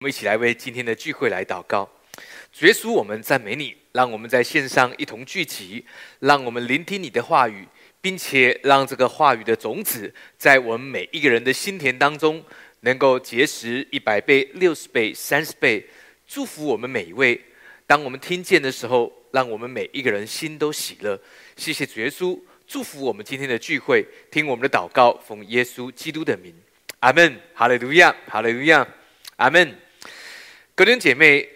我们一起来为今天的聚会来祷告。主耶稣，我们赞美你，让我们在线上一同聚集，让我们聆听你的话语，并且让这个话语的种子在我们每一个人的心田当中，能够结实一百倍、六十倍、三十倍，祝福我们每一位。当我们听见的时候，让我们每一个人心都喜乐。谢谢主耶稣，祝福我们今天的聚会，听我们的祷告，奉耶稣基督的名，阿门。哈利路亚，哈利路亚，阿门。各位姐妹，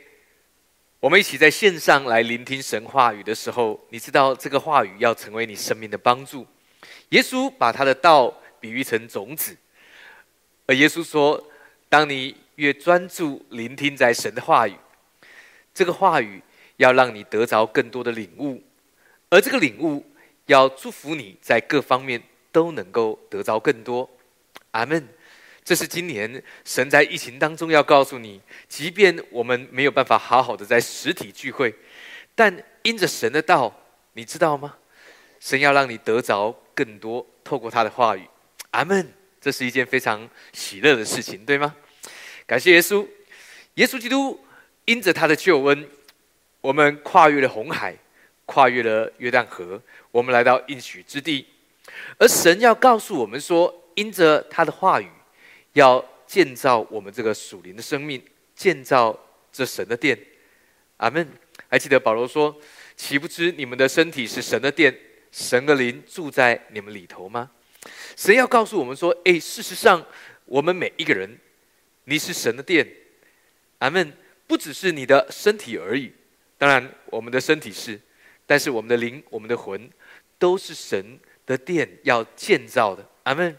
我们一起在线上来聆听神话语的时候，你知道这个话语要成为你生命的帮助。耶稣把他的道比喻成种子，而耶稣说：“当你越专注聆听在神的话语，这个话语要让你得着更多的领悟，而这个领悟要祝福你在各方面都能够得着更多。”阿门。这是今年神在疫情当中要告诉你，即便我们没有办法好好的在实体聚会，但因着神的道，你知道吗？神要让你得着更多，透过他的话语。阿门。这是一件非常喜乐的事情，对吗？感谢耶稣，耶稣基督因着他的救恩，我们跨越了红海，跨越了约旦河，我们来到应许之地。而神要告诉我们说，因着他的话语。要建造我们这个属灵的生命，建造这神的殿，阿门。还记得保罗说：“岂不知你们的身体是神的殿，神的灵住在你们里头吗？”神要告诉我们说：“诶，事实上，我们每一个人，你是神的殿，阿门。不只是你的身体而已，当然我们的身体是，但是我们的灵、我们的魂，都是神的殿要建造的，阿门。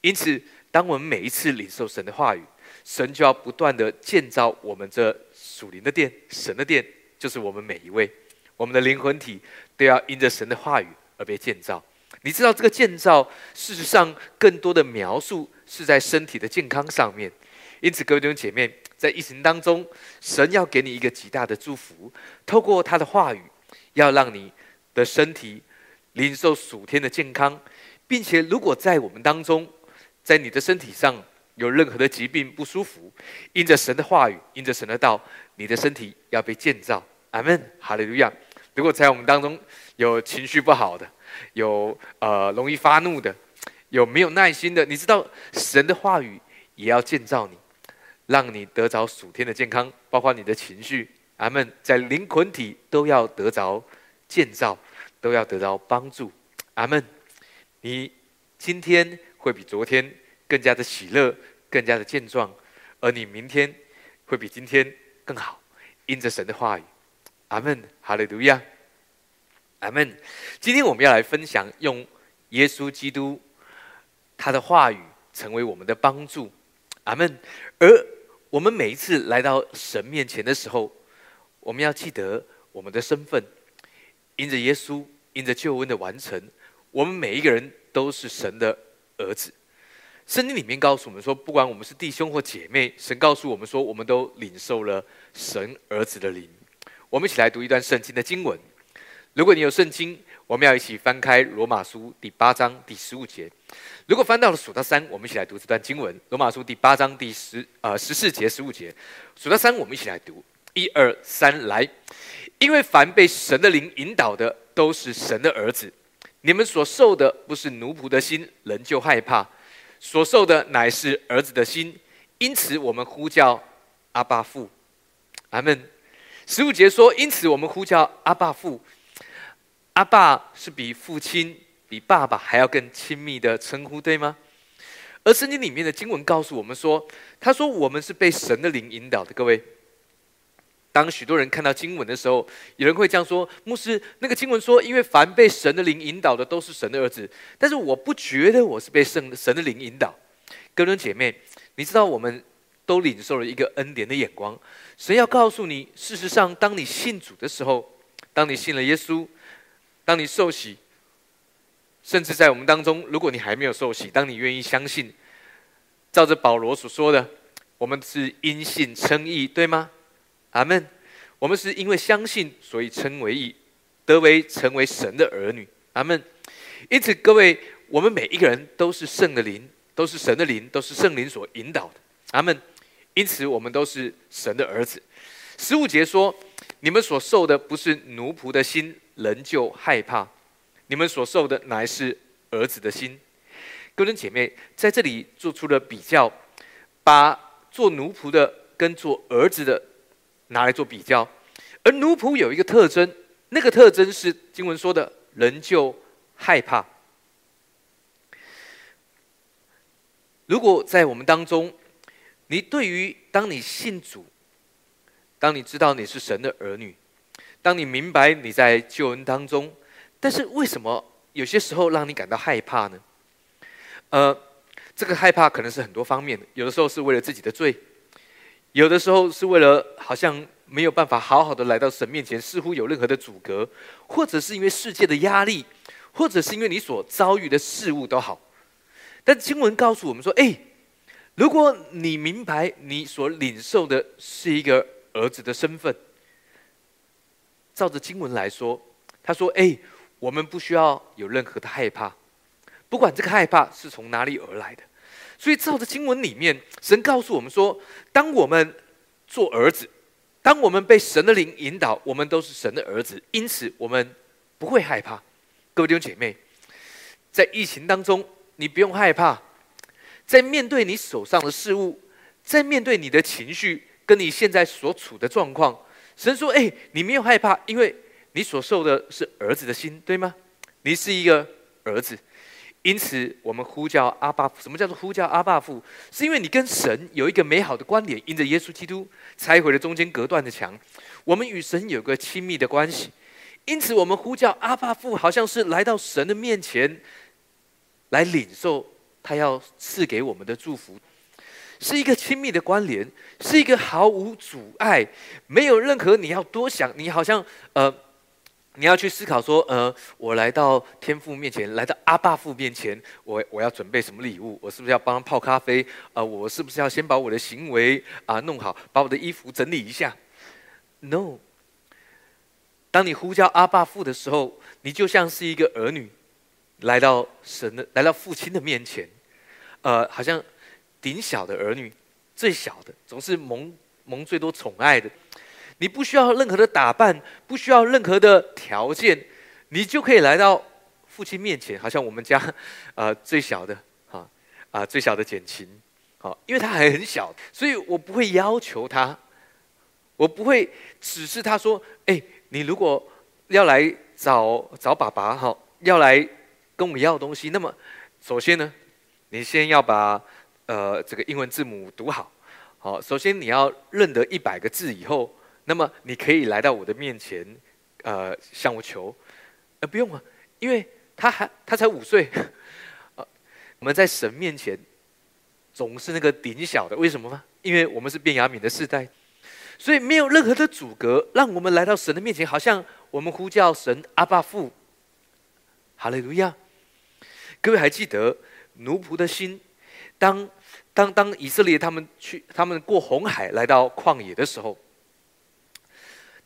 因此。当我们每一次领受神的话语，神就要不断的建造我们这属灵的殿，神的殿就是我们每一位，我们的灵魂体都要因着神的话语而被建造。你知道这个建造，事实上更多的描述是在身体的健康上面。因此，各位弟兄姐妹，在疫情当中，神要给你一个极大的祝福，透过他的话语，要让你的身体领受属天的健康，并且如果在我们当中，在你的身体上有任何的疾病不舒服，因着神的话语，因着神的道，你的身体要被建造。阿门，哈利路亚。如果在我们当中有情绪不好的，有呃容易发怒的，有没有耐心的，你知道神的话语也要建造你，让你得着属天的健康，包括你的情绪。阿门，在灵魂体都要得着建造，都要得到帮助。阿门。你今天。会比昨天更加的喜乐，更加的健壮，而你明天会比今天更好，因着神的话语，阿门，哈利路亚，阿门。今天我们要来分享，用耶稣基督他的话语成为我们的帮助，阿门。而我们每一次来到神面前的时候，我们要记得我们的身份，因着耶稣，因着救恩的完成，我们每一个人都是神的。儿子，圣经里面告诉我们说，不管我们是弟兄或姐妹，神告诉我们说，我们都领受了神儿子的灵。我们一起来读一段圣经的经文。如果你有圣经，我们要一起翻开罗马书第八章第十五节。如果翻到了数到三，我们一起来读这段经文。罗马书第八章第十呃十四节十五节，数到三，我们一起来读。一二三，来！因为凡被神的灵引导的，都是神的儿子。你们所受的不是奴仆的心，人就害怕；所受的乃是儿子的心，因此我们呼叫阿爸父。阿门。十五节说：“因此我们呼叫阿爸父。”阿爸是比父亲、比爸爸还要更亲密的称呼，对吗？而圣经里面的经文告诉我们说：“他说我们是被神的灵引导的。”各位。当许多人看到经文的时候，有人会这样说：“牧师，那个经文说，因为凡被神的灵引导的，都是神的儿子。”但是我不觉得我是被圣神的灵引导。哥伦姐妹，你知道我们都领受了一个恩典的眼光。神要告诉你，事实上，当你信主的时候，当你信了耶稣，当你受洗，甚至在我们当中，如果你还没有受洗，当你愿意相信，照着保罗所说的，我们是因信称义，对吗？阿门。我们是因为相信，所以称为义，得为成为神的儿女。阿门。因此，各位，我们每一个人都是圣的灵，都是神的灵，都是圣灵所引导的。阿门。因此我们都是神的儿子。十五节说：“你们所受的不是奴仆的心，仍旧害怕；你们所受的乃是儿子的心。”各位姐妹在这里做出了比较，把做奴仆的跟做儿子的拿来做比较。而奴仆有一个特征，那个特征是经文说的“仍旧害怕”。如果在我们当中，你对于当你信主，当你知道你是神的儿女，当你明白你在救恩当中，但是为什么有些时候让你感到害怕呢？呃，这个害怕可能是很多方面的，有的时候是为了自己的罪，有的时候是为了好像没有办法好好的来到神面前，似乎有任何的阻隔，或者是因为世界的压力，或者是因为你所遭遇的事物都好。但经文告诉我们说：“哎，如果你明白你所领受的是一个儿子的身份，照着经文来说，他说：‘哎，我们不需要有任何的害怕，不管这个害怕是从哪里而来的。’所以，照着经文里面，神告诉我们说：当我们做儿子，当我们被神的灵引导，我们都是神的儿子，因此我们不会害怕。各位弟兄姐妹，在疫情当中。”你不用害怕，在面对你手上的事物，在面对你的情绪，跟你现在所处的状况，神说：“哎，你没有害怕，因为你所受的是儿子的心，对吗？你是一个儿子，因此我们呼叫阿爸。什么叫做呼叫阿爸父？是因为你跟神有一个美好的关联，因着耶稣基督拆毁了中间隔断的墙，我们与神有个亲密的关系，因此我们呼叫阿爸父，好像是来到神的面前。”来领受他要赐给我们的祝福，是一个亲密的关联，是一个毫无阻碍，没有任何你要多想，你好像呃，你要去思考说，呃，我来到天父面前，来到阿爸父面前，我我要准备什么礼物？我是不是要帮他泡咖啡？啊，我是不是要先把我的行为啊弄好，把我的衣服整理一下？No，当你呼叫阿爸父的时候，你就像是一个儿女。来到神的，来到父亲的面前，呃，好像顶小的儿女，最小的，总是蒙蒙最多宠爱的。你不需要任何的打扮，不需要任何的条件，你就可以来到父亲面前。好像我们家，呃，最小的，哈，啊，最小的简琴，好，因为他还很小，所以我不会要求他，我不会指示他说，哎，你如果要来找找爸爸，哈，要来。跟我们要东西，那么首先呢，你先要把呃这个英文字母读好。好，首先你要认得一百个字以后，那么你可以来到我的面前，呃向我求。呃不用啊，因为他还他才五岁。呃，我们在神面前总是那个顶小的，为什么吗？因为我们是变雅敏的世代，所以没有任何的阻隔，让我们来到神的面前，好像我们呼叫神阿爸父，哈利路亚。各位还记得奴仆的心？当当当以色列他们去，他们过红海来到旷野的时候，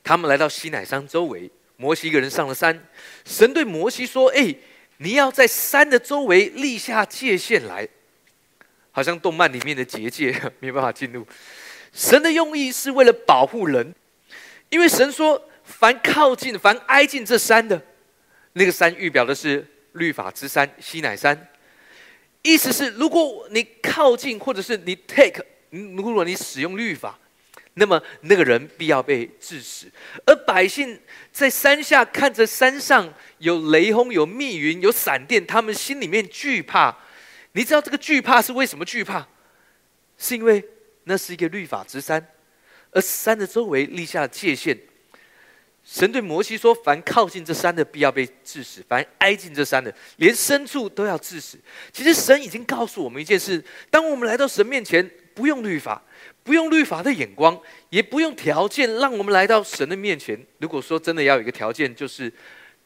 他们来到西乃山周围，摩西一个人上了山。神对摩西说：“哎，你要在山的周围立下界限来，好像动漫里面的结界，没办法进入。神的用意是为了保护人，因为神说，凡靠近、凡挨近这山的，那个山预表的是。”律法之山西乃山，意思是，如果你靠近，或者是你 take，如果你使用律法，那么那个人必要被致死。而百姓在山下看着山上有雷轰、有密云、有闪电，他们心里面惧怕。你知道这个惧怕是为什么惧怕？是因为那是一个律法之山，而山的周围立下了界限。神对摩西说：“凡靠近这山的，必要被致死；凡挨近这山的，连牲畜都要致死。”其实神已经告诉我们一件事：当我们来到神面前，不用律法，不用律法的眼光，也不用条件，让我们来到神的面前。如果说真的要有一个条件，就是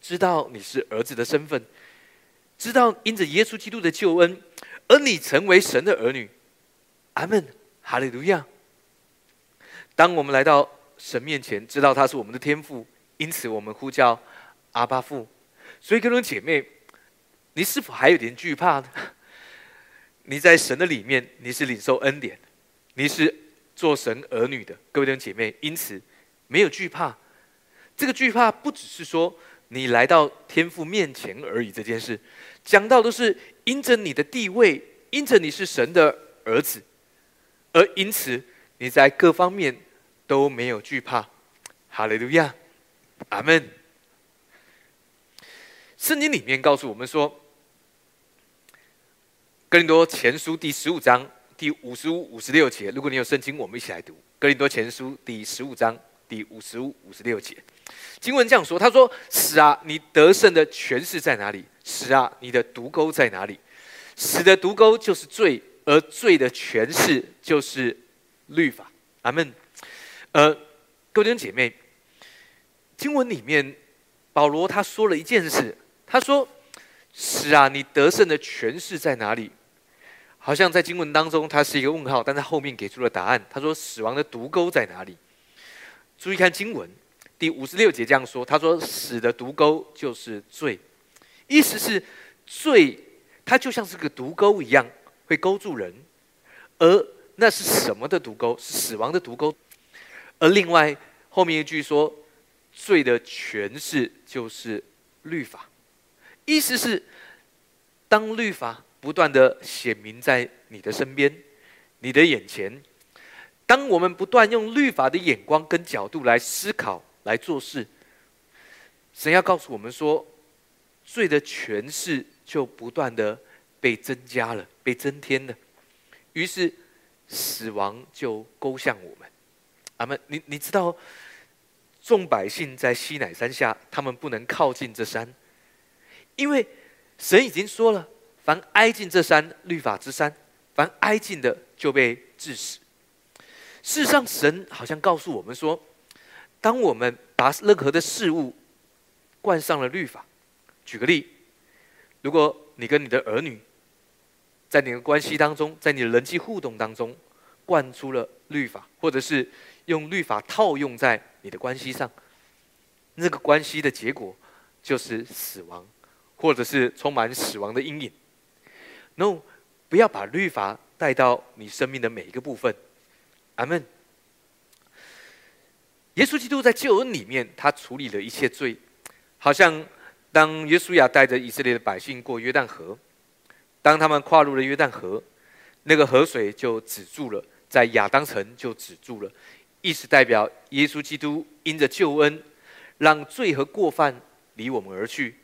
知道你是儿子的身份，知道因着耶稣基督的救恩，而你成为神的儿女。阿门，哈利路亚。当我们来到。神面前知道他是我们的天父，因此我们呼叫阿巴父。所以，各位姐妹，你是否还有点惧怕呢？你在神的里面，你是领受恩典，你是做神儿女的各位弟兄姐妹，因此没有惧怕。这个惧怕不只是说你来到天父面前而已，这件事讲到的是因着你的地位，因着你是神的儿子，而因此你在各方面都没有惧怕。哈利路亚，阿门。圣经里面告诉我们说，《哥林多前书》第十五章第五十五、五十六节。如果你有圣经，我们一起来读《哥林多前书》第十五章第五十五、五十六节。经文这样说：“他说，死啊，你得胜的权势在哪里？死啊，你的毒钩在哪里？死的毒钩就是罪，而罪的权势就是律法。”阿门。呃，各位弟姐妹，经文里面保罗他说了一件事。他说：“是啊，你得胜的权势在哪里？好像在经文当中，它是一个问号，但在后面给出了答案。他说：死亡的毒钩在哪里？注意看经文第五十六节这样说：他说，死的毒钩就是罪，意思是罪，它就像是个毒钩一样，会勾住人。而那是什么的毒钩？是死亡的毒钩。而另外后面一句说，罪的权势就是律法。”意思是，当律法不断的显明在你的身边、你的眼前，当我们不断用律法的眼光跟角度来思考、来做事，神要告诉我们说，罪的权势就不断的被增加了、被增添了，于是死亡就勾向我们。阿门。你你知道，众百姓在西乃山下，他们不能靠近这山。因为神已经说了，凡挨近这山律法之山，凡挨近的就被致死。事实上，神好像告诉我们说，当我们把任何的事物冠上了律法，举个例，如果你跟你的儿女在你的关系当中，在你的人际互动当中灌出了律法，或者是用律法套用在你的关系上，那个关系的结果就是死亡。或者是充满死亡的阴影，no，不要把律法带到你生命的每一个部分。阿门。耶稣基督在救恩里面，他处理了一切罪，好像当耶稣亚带着以色列的百姓过约旦河，当他们跨入了约旦河，那个河水就止住了，在亚当城就止住了，意思代表耶稣基督因着救恩，让罪和过犯离我们而去。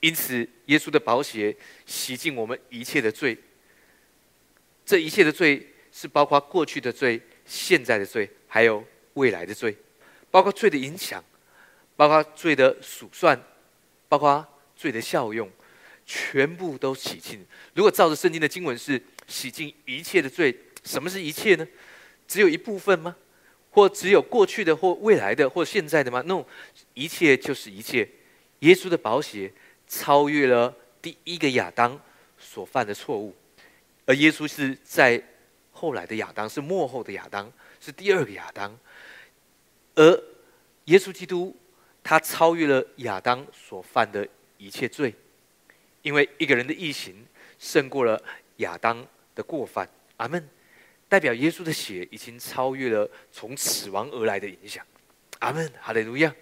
因此，耶稣的宝血洗净我们一切的罪。这一切的罪是包括过去的罪、现在的罪，还有未来的罪，包括罪的影响，包括罪的数算，包括罪的效用，全部都洗净。如果照着圣经的经文是洗净一切的罪，什么是一切呢？只有一部分吗？或只有过去的，或未来的，或现在的吗？no，一切就是一切。耶稣的宝血。超越了第一个亚当所犯的错误，而耶稣是在后来的亚当，是幕后的亚当，是第二个亚当。而耶稣基督他超越了亚当所犯的一切罪，因为一个人的异行胜过了亚当的过犯。阿门。代表耶稣的血已经超越了从死亡而来的影响。阿门。哈利路亚。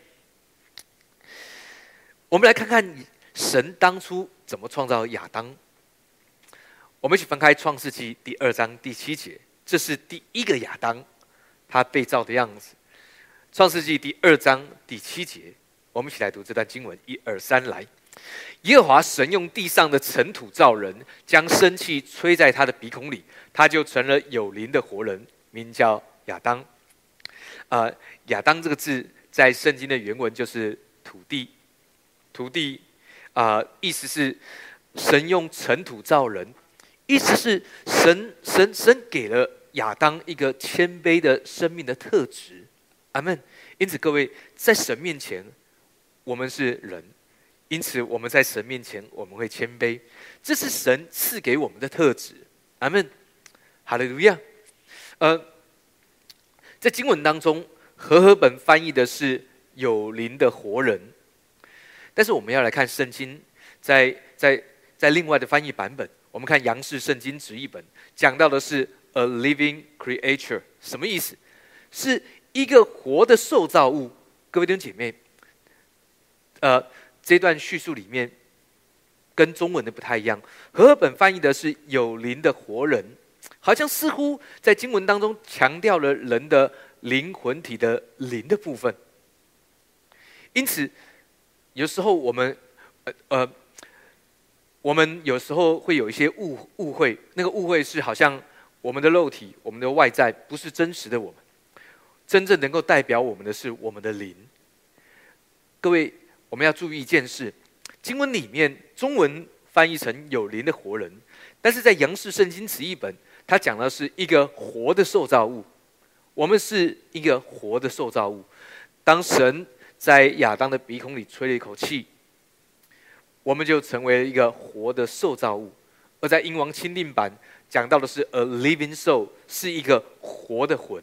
我们来看看。神当初怎么创造亚当？我们一起翻开《创世纪》第二章第七节，这是第一个亚当他被造的样子。《创世纪》第二章第七节，我们一起来读这段经文：一二三，来！耶和华神用地上的尘土造人，将生气吹在他的鼻孔里，他就成了有灵的活人，名叫亚当。啊，亚当这个字在圣经的原文就是土地，土地。啊，意思是神用尘土造人，意思是神神神给了亚当一个谦卑的生命的特质。阿门。因此，各位在神面前，我们是人，因此我们在神面前我们会谦卑，这是神赐给我们的特质。阿门。哈利路亚。呃，在经文当中，和合本翻译的是有灵的活人。但是我们要来看圣经，在在在另外的翻译版本，我们看杨氏圣经直译本，讲到的是 a living creature，什么意思？是一个活的受造物。各位弟兄姐妹，呃，这段叙述里面跟中文的不太一样，和合本翻译的是有灵的活人，好像似乎在经文当中强调了人的灵魂体的灵的部分。因此，有时候我们呃呃。我们有时候会有一些误误会，那个误会是好像我们的肉体、我们的外在不是真实的我们，真正能够代表我们的是我们的灵。各位，我们要注意一件事：经文里面中文翻译成有灵的活人，但是在杨氏圣经词译本，它讲的是一个活的受造物。我们是一个活的受造物。当神在亚当的鼻孔里吹了一口气。我们就成为了一个活的受造物，而在英王钦定版讲到的是 a living soul，是一个活的魂。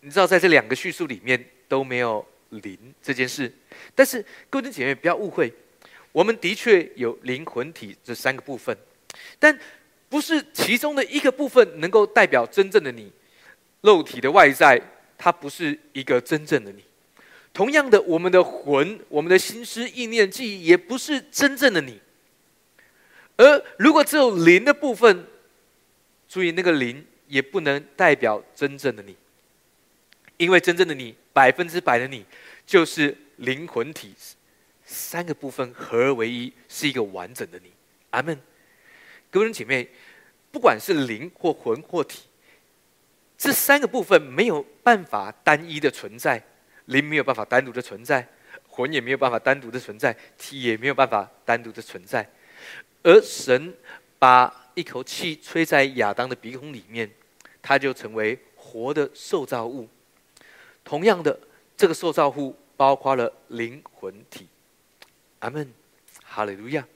你知道，在这两个叙述里面都没有灵这件事，但是各位姐妹不要误会，我们的确有灵魂体这三个部分，但不是其中的一个部分能够代表真正的你，肉体的外在，它不是一个真正的你。同样的，我们的魂、我们的心思、意念、记忆，也不是真正的你。而如果只有灵的部分，注意那个灵也不能代表真正的你，因为真正的你，百分之百的你，就是灵魂体三个部分合而为一，是一个完整的你。阿门。各位姐妹，不管是灵或魂或体，这三个部分没有办法单一的存在。灵没有办法单独的存在，魂也没有办法单独的存在，体也没有办法单独的存在。而神把一口气吹在亚当的鼻孔里面，他就成为活的受造物。同样的，这个受造物包括了灵魂体。阿门，哈利路亚。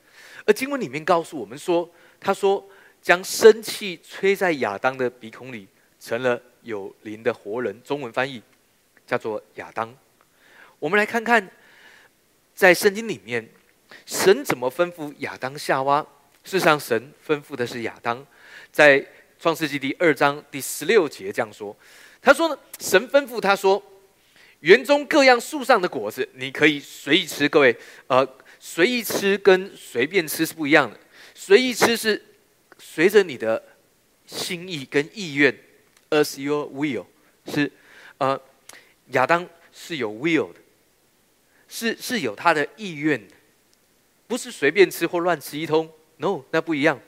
而经文里面告诉我们说，他说将生气吹在亚当的鼻孔里，成了有灵的活人。中文翻译。叫做亚当，我们来看看，在圣经里面，神怎么吩咐亚当夏娃？事实上，神吩咐的是亚当，在创世纪第二章第十六节这样说：“他说呢，神吩咐他说，园中各样树上的果子，你可以随意吃。各位，呃，随意吃跟随便吃是不一样的。随意吃是随着你的心意跟意愿，as your will，是呃。”亚当是有 will 的，是是有他的意愿的，不是随便吃或乱吃一通。No，那不一样。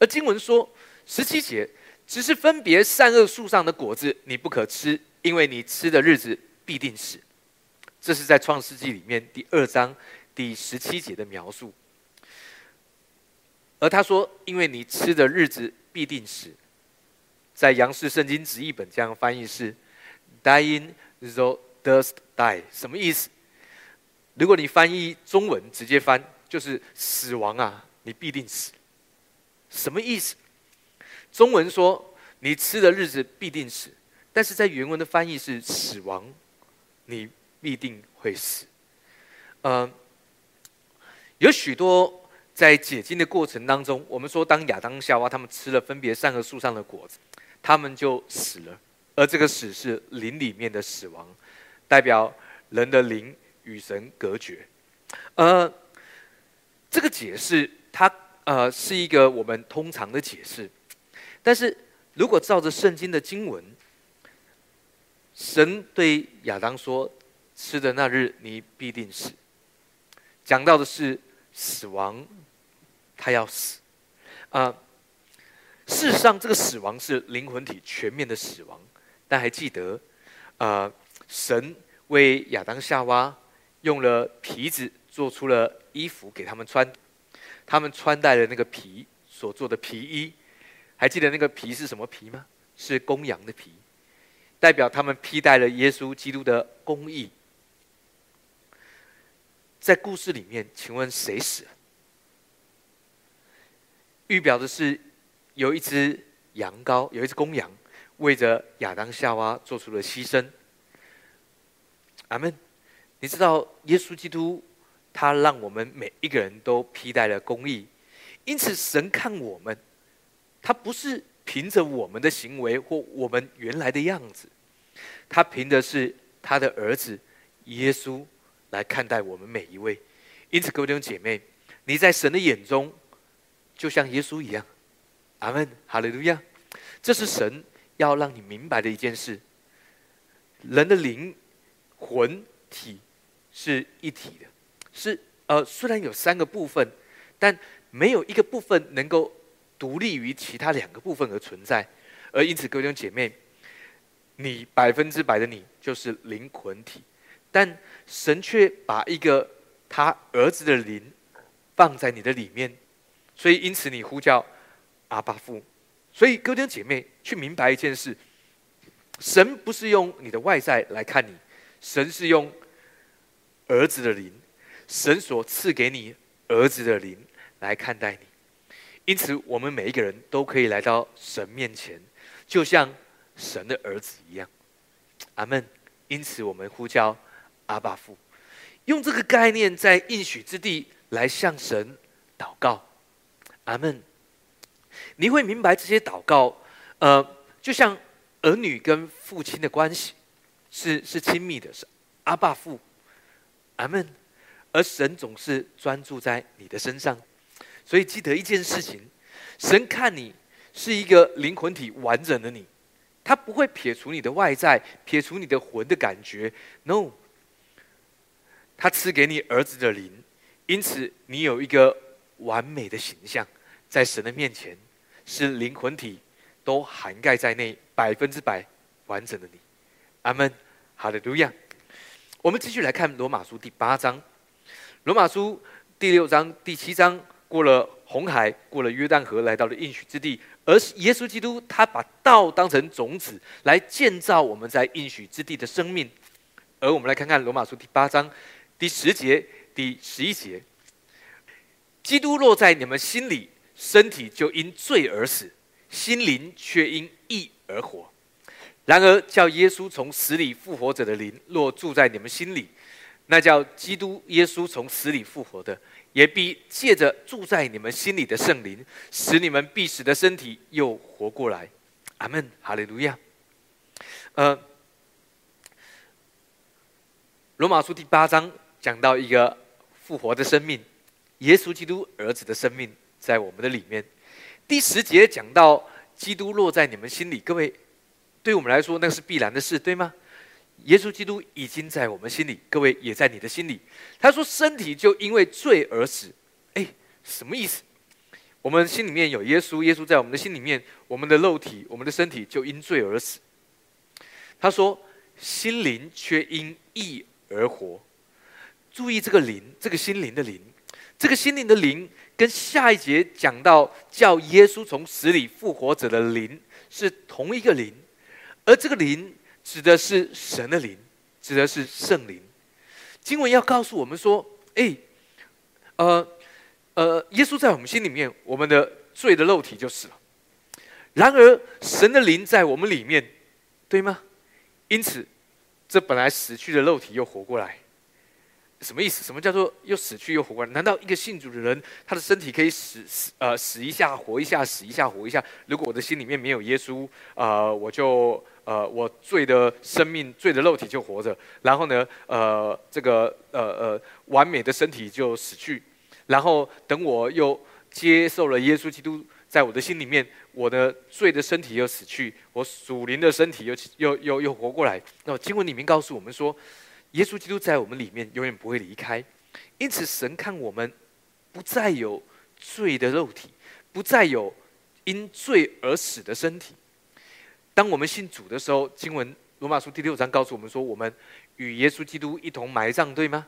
而经文说十七节，只是分别善恶树上的果子，你不可吃，因为你吃的日子必定死。这是在创世纪里面第二章第十七节的描述。而他说，因为你吃的日子必定死，在杨氏圣经直译本这样翻译是 dying。说 does die 什么意思？如果你翻译中文直接翻就是死亡啊，你必定死。什么意思？中文说你吃的日子必定死，但是在原文的翻译是死亡，你必定会死。呃，有许多在解经的过程当中，我们说当亚当夏娃他们吃了分别善恶树上的果子，他们就死了。而这个死是灵里面的死亡，代表人的灵与神隔绝。呃，这个解释它呃是一个我们通常的解释，但是如果照着圣经的经文，神对亚当说：“吃的那日你必定死。”讲到的是死亡，他要死。啊，事实上，这个死亡是灵魂体全面的死亡。但还记得，啊，神为亚当夏娃用了皮子做出了衣服给他们穿，他们穿戴了那个皮所做的皮衣，还记得那个皮是什么皮吗？是公羊的皮，代表他们披戴了耶稣基督的公义。在故事里面，请问谁死了？预表的是有一只羊羔，有一只公羊。为着亚当夏娃做出了牺牲，阿门。你知道耶稣基督他让我们每一个人都披戴了公义，因此神看我们，他不是凭着我们的行为或我们原来的样子，他凭的是他的儿子耶稣来看待我们每一位。因此，各位弟兄姐妹，你在神的眼中就像耶稣一样。阿门，哈利路亚。这是神要让你明白的一件事：人的灵、魂、体是一体的。是呃，虽然有三个部分，但没有一个部分能够独立于其他两个部分而存在。而因此，各位弟兄姐妹，你百分之百的你就是灵魂体，但神却把一个他儿子的灵放在你的里面，所以因此你呼叫阿巴父。所以，哥弟姐妹，去明白一件事：神不是用你的外在来看你，神是用儿子的灵，神所赐给你儿子的灵来看待你。因此，我们每一个人都可以来到神面前，就像神的儿子一样。阿门。因此，我们呼叫阿爸父，用这个概念在应许之地来向神祷告。阿门。你会明白这些祷告，呃，就像儿女跟父亲的关系是是亲密的，是阿爸父，阿门。而神总是专注在你的身上，所以记得一件事情：神看你是一个灵魂体完整的你，他不会撇除你的外在，撇除你的魂的感觉。No，他赐给你儿子的灵，因此你有一个完美的形象，在神的面前。是灵魂体都涵盖在内，百分之百完整的你，阿门，哈利，路亚。我们继续来看罗马书第八章，罗马书第六章、第七章，过了红海，过了约旦河，来到了应许之地。而耶稣基督他把道当成种子，来建造我们在应许之地的生命。而我们来看看罗马书第八章第十节、第十一节，基督落在你们心里。身体就因罪而死，心灵却因义而活。然而，叫耶稣从死里复活者的灵，若住在你们心里，那叫基督耶稣从死里复活的，也必借着住在你们心里的圣灵，使你们必死的身体又活过来。阿门，哈利路亚。呃，罗马书第八章讲到一个复活的生命，耶稣基督儿子的生命。在我们的里面，第十节讲到基督落在你们心里，各位，对我们来说那是必然的事，对吗？耶稣基督已经在我们心里，各位也在你的心里。他说：“身体就因为罪而死。”哎，什么意思？我们心里面有耶稣，耶稣在我们的心里面，我们的肉体、我们的身体就因罪而死。他说：“心灵却因义而活。”注意这个灵，这个心灵的灵，这个心灵的灵。跟下一节讲到叫耶稣从死里复活者的灵是同一个灵，而这个灵指的是神的灵，指的是圣灵。经文要告诉我们说：，哎，呃，呃，耶稣在我们心里面，我们的罪的肉体就死了。然而，神的灵在我们里面，对吗？因此，这本来死去的肉体又活过来。什么意思？什么叫做又死去又活过来？难道一个信主的人，他的身体可以死死呃死一下活一下，死一下活一下？如果我的心里面没有耶稣，呃，我就呃我罪的生命、罪的肉体就活着，然后呢，呃，这个呃呃完美的身体就死去，然后等我又接受了耶稣基督在我的心里面，我的罪的身体又死去，我属灵的身体又又又又活过来。那经文里面告诉我们说。耶稣基督在我们里面永远不会离开，因此神看我们不再有罪的肉体，不再有因罪而死的身体。当我们信主的时候，经文罗马书第六章告诉我们说，我们与耶稣基督一同埋葬，对吗？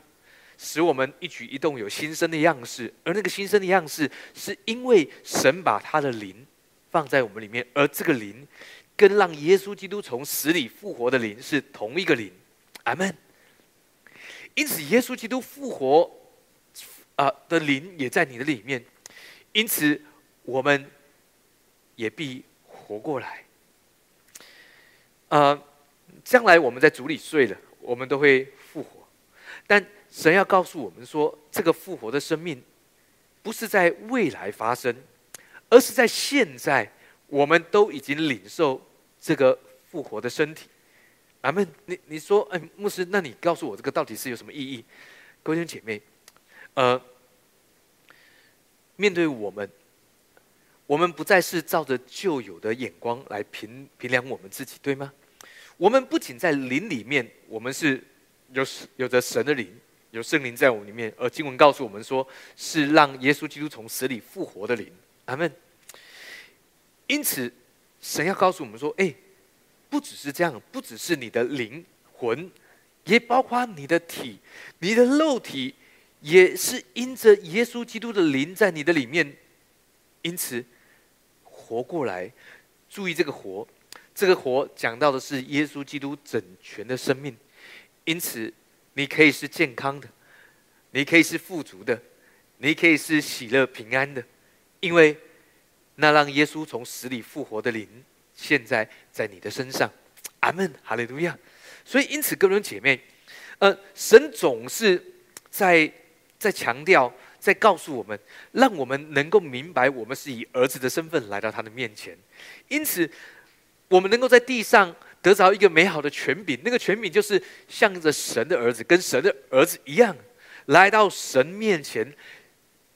使我们一举一动有新生的样式，而那个新生的样式，是因为神把他的灵放在我们里面，而这个灵跟让耶稣基督从死里复活的灵是同一个灵。阿门。因此，耶稣基督复活，啊的灵也在你的里面，因此我们也必活过来。呃，将来我们在主里睡了，我们都会复活。但神要告诉我们说，这个复活的生命，不是在未来发生，而是在现在，我们都已经领受这个复活的身体。阿门。你你说，哎，牧师，那你告诉我这个到底是有什么意义？各位弟姐妹，呃，面对我们，我们不再是照着旧有的眼光来评评量我们自己，对吗？我们不仅在灵里面，我们是有有着神的灵，有圣灵在我们里面，而经文告诉我们说，是让耶稣基督从死里复活的灵。阿门。因此，神要告诉我们说，哎。不只是这样，不只是你的灵魂，也包括你的体，你的肉体也是因着耶稣基督的灵在你的里面，因此活过来。注意这个“活”，这个“活”讲到的是耶稣基督整全的生命，因此你可以是健康的，你可以是富足的，你可以是喜乐平安的，因为那让耶稣从死里复活的灵。现在在你的身上，阿门，哈利路亚。所以，因此，各位姐妹，呃，神总是在在强调，在告诉我们，让我们能够明白，我们是以儿子的身份来到他的面前。因此，我们能够在地上得着一个美好的权柄，那个权柄就是向着神的儿子，跟神的儿子一样，来到神面前，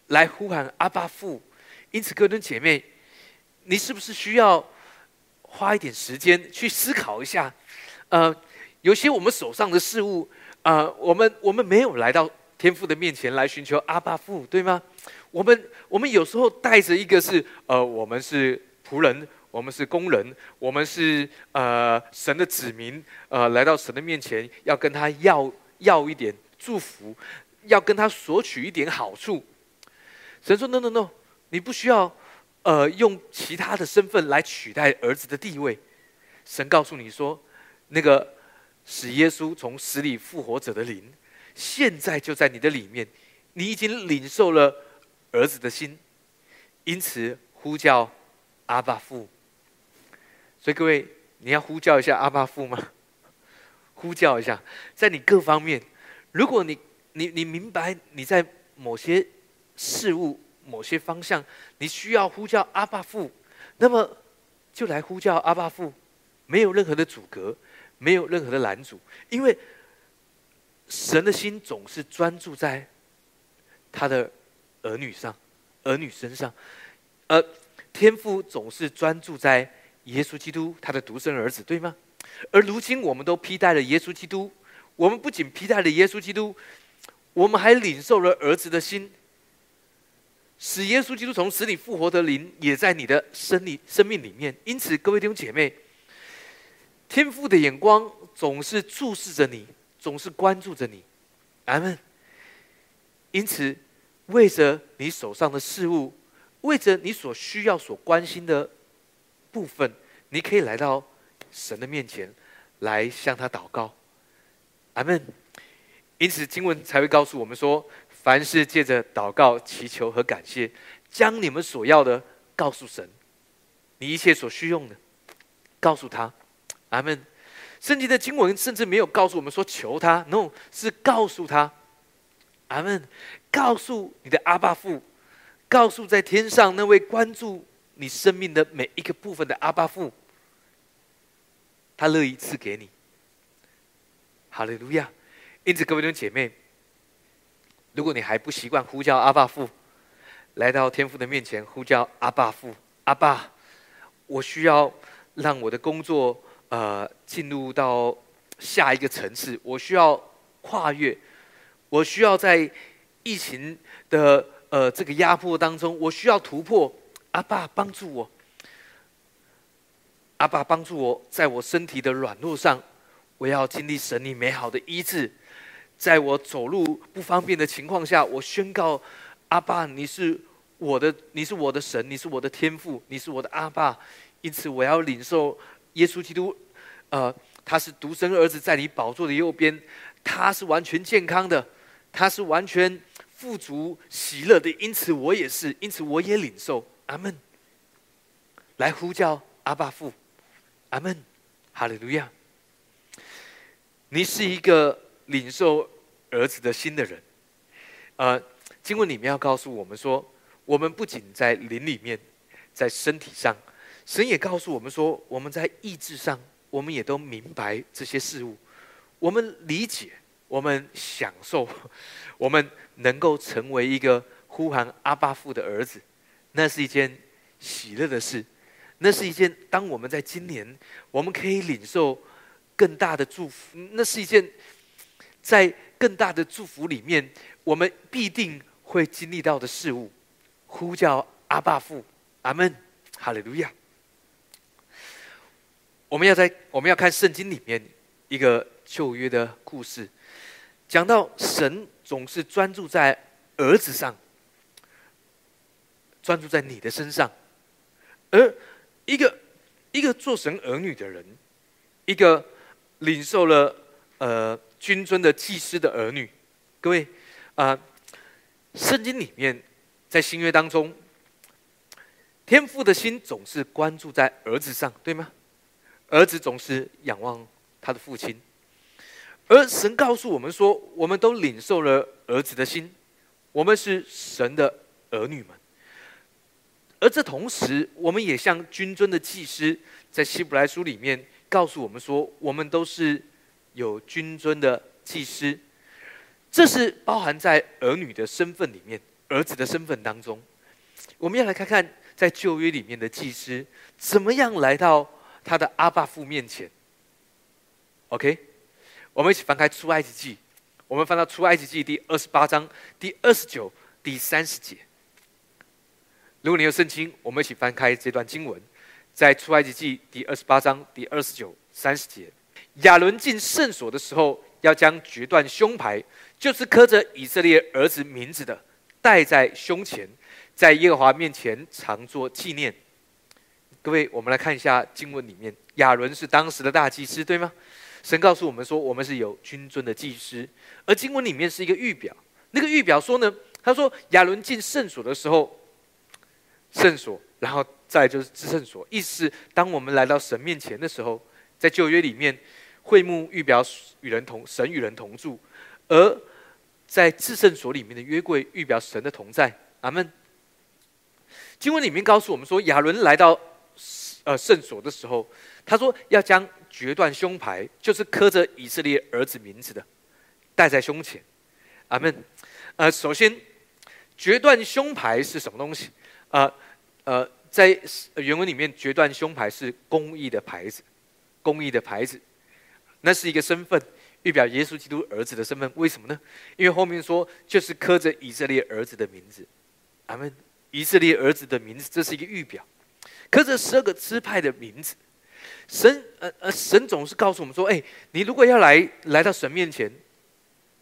来呼喊阿爸父。因此，各位姐妹，你是不是需要？花一点时间去思考一下，呃，有些我们手上的事物，呃，我们我们没有来到天父的面前来寻求阿爸父，对吗？我们我们有时候带着一个是，呃，我们是仆人，我们是工人，我们是呃神的子民，呃，来到神的面前要跟他要要一点祝福，要跟他索取一点好处。神说：no no no，你不需要。呃，用其他的身份来取代儿子的地位，神告诉你说，那个使耶稣从死里复活者的灵，现在就在你的里面，你已经领受了儿子的心，因此呼叫阿爸父。所以各位，你要呼叫一下阿爸父吗？呼叫一下，在你各方面，如果你你你明白你在某些事物。某些方向，你需要呼叫阿爸父，那么就来呼叫阿爸父，没有任何的阻隔，没有任何的拦阻，因为神的心总是专注在他的儿女上，儿女身上，而天父总是专注在耶稣基督他的独生儿子，对吗？而如今我们都披戴了耶稣基督，我们不仅披戴了耶稣基督，我们还领受了儿子的心。使耶稣基督从死里复活的灵也在你的生里生命里面，因此各位弟兄姐妹，天父的眼光总是注视着你，总是关注着你，阿门。因此，为着你手上的事物，为着你所需要、所关心的部分，你可以来到神的面前，来向他祷告，阿门。因此，经文才会告诉我们说。凡是借着祷告、祈求和感谢，将你们所要的告诉神，你一切所需用的，告诉他，阿门。圣经的经文甚至没有告诉我们说求他，no，是告诉他，阿门。告诉你的阿爸父，告诉在天上那位关注你生命的每一个部分的阿爸父，他乐意赐给你。哈利路亚。因此，各位弟兄姐妹。如果你还不习惯呼叫阿爸父，来到天父的面前呼叫阿爸父，阿爸，我需要让我的工作呃进入到下一个层次，我需要跨越，我需要在疫情的呃这个压迫当中，我需要突破，阿爸帮助我，阿爸帮助我，在我身体的软弱上，我要经历神你美好的医治。在我走路不方便的情况下，我宣告：阿爸，你是我的，你是我的神，你是我的天父，你是我的阿爸。因此，我要领受耶稣基督，呃，他是独生儿子，在你宝座的右边，他是完全健康的，他是完全富足喜乐的。因此，我也是，因此我也领受。阿门。来呼叫阿爸父，阿门，哈利路亚。你是一个。领受儿子的心的人，呃，经文里面要告诉我们说，我们不仅在灵里面，在身体上，神也告诉我们说，我们在意志上，我们也都明白这些事物，我们理解，我们享受，我们能够成为一个呼喊阿巴父的儿子，那是一件喜乐的事，那是一件当我们在今年，我们可以领受更大的祝福，那是一件在更大的祝福里面，我们必定会经历到的事物。呼叫阿爸父，阿门，哈利路亚。我们要在我们要看圣经里面一个旧约的故事，讲到神总是专注在儿子上，专注在你的身上，而一个一个做神儿女的人，一个领受了呃君尊的祭司的儿女，各位啊，圣经里面。在新约当中，天父的心总是关注在儿子上，对吗？儿子总是仰望他的父亲，而神告诉我们说，我们都领受了儿子的心，我们是神的儿女们。而这同时，我们也像君尊的祭司，在希伯来书里面告诉我们说，我们都是有君尊的祭司，这是包含在儿女的身份里面。儿子的身份当中，我们要来看看在旧约里面的祭司怎么样来到他的阿爸父面前。OK，我们一起翻开出埃及记，我们翻到出埃及记第二十八章第二十九、第三十节。如果你有圣经，我们一起翻开这段经文，在出埃及记第二十八章第二十九、三十节。亚伦进圣所的时候，要将决断胸牌，就是刻着以色列儿子名字的。戴在胸前，在耶和华面前常做纪念。各位，我们来看一下经文里面，亚伦是当时的大祭司，对吗？神告诉我们说，我们是有君尊的祭司。而经文里面是一个预表，那个预表说呢，他说亚伦进圣所的时候，圣所，然后再就是至圣所，意思当我们来到神面前的时候，在旧约里面，会幕预表与人同，神与人同住，而。在至圣所里面的约柜，预表神的同在。阿门。经文里面告诉我们说，亚伦来到呃圣所的时候，他说要将决断胸牌，就是刻着以色列儿子名字的，戴在胸前。阿门。呃，首先，决断胸牌是什么东西？呃呃，在原文里面，决断胸牌是公义的牌子，公义的牌子，那是一个身份。预表耶稣基督儿子的身份，为什么呢？因为后面说就是刻着以色列儿子的名字，阿门。以色列儿子的名字，这是一个预表，刻着十二个支派的名字。神，呃呃，神总是告诉我们说：，哎，你如果要来来到神面前，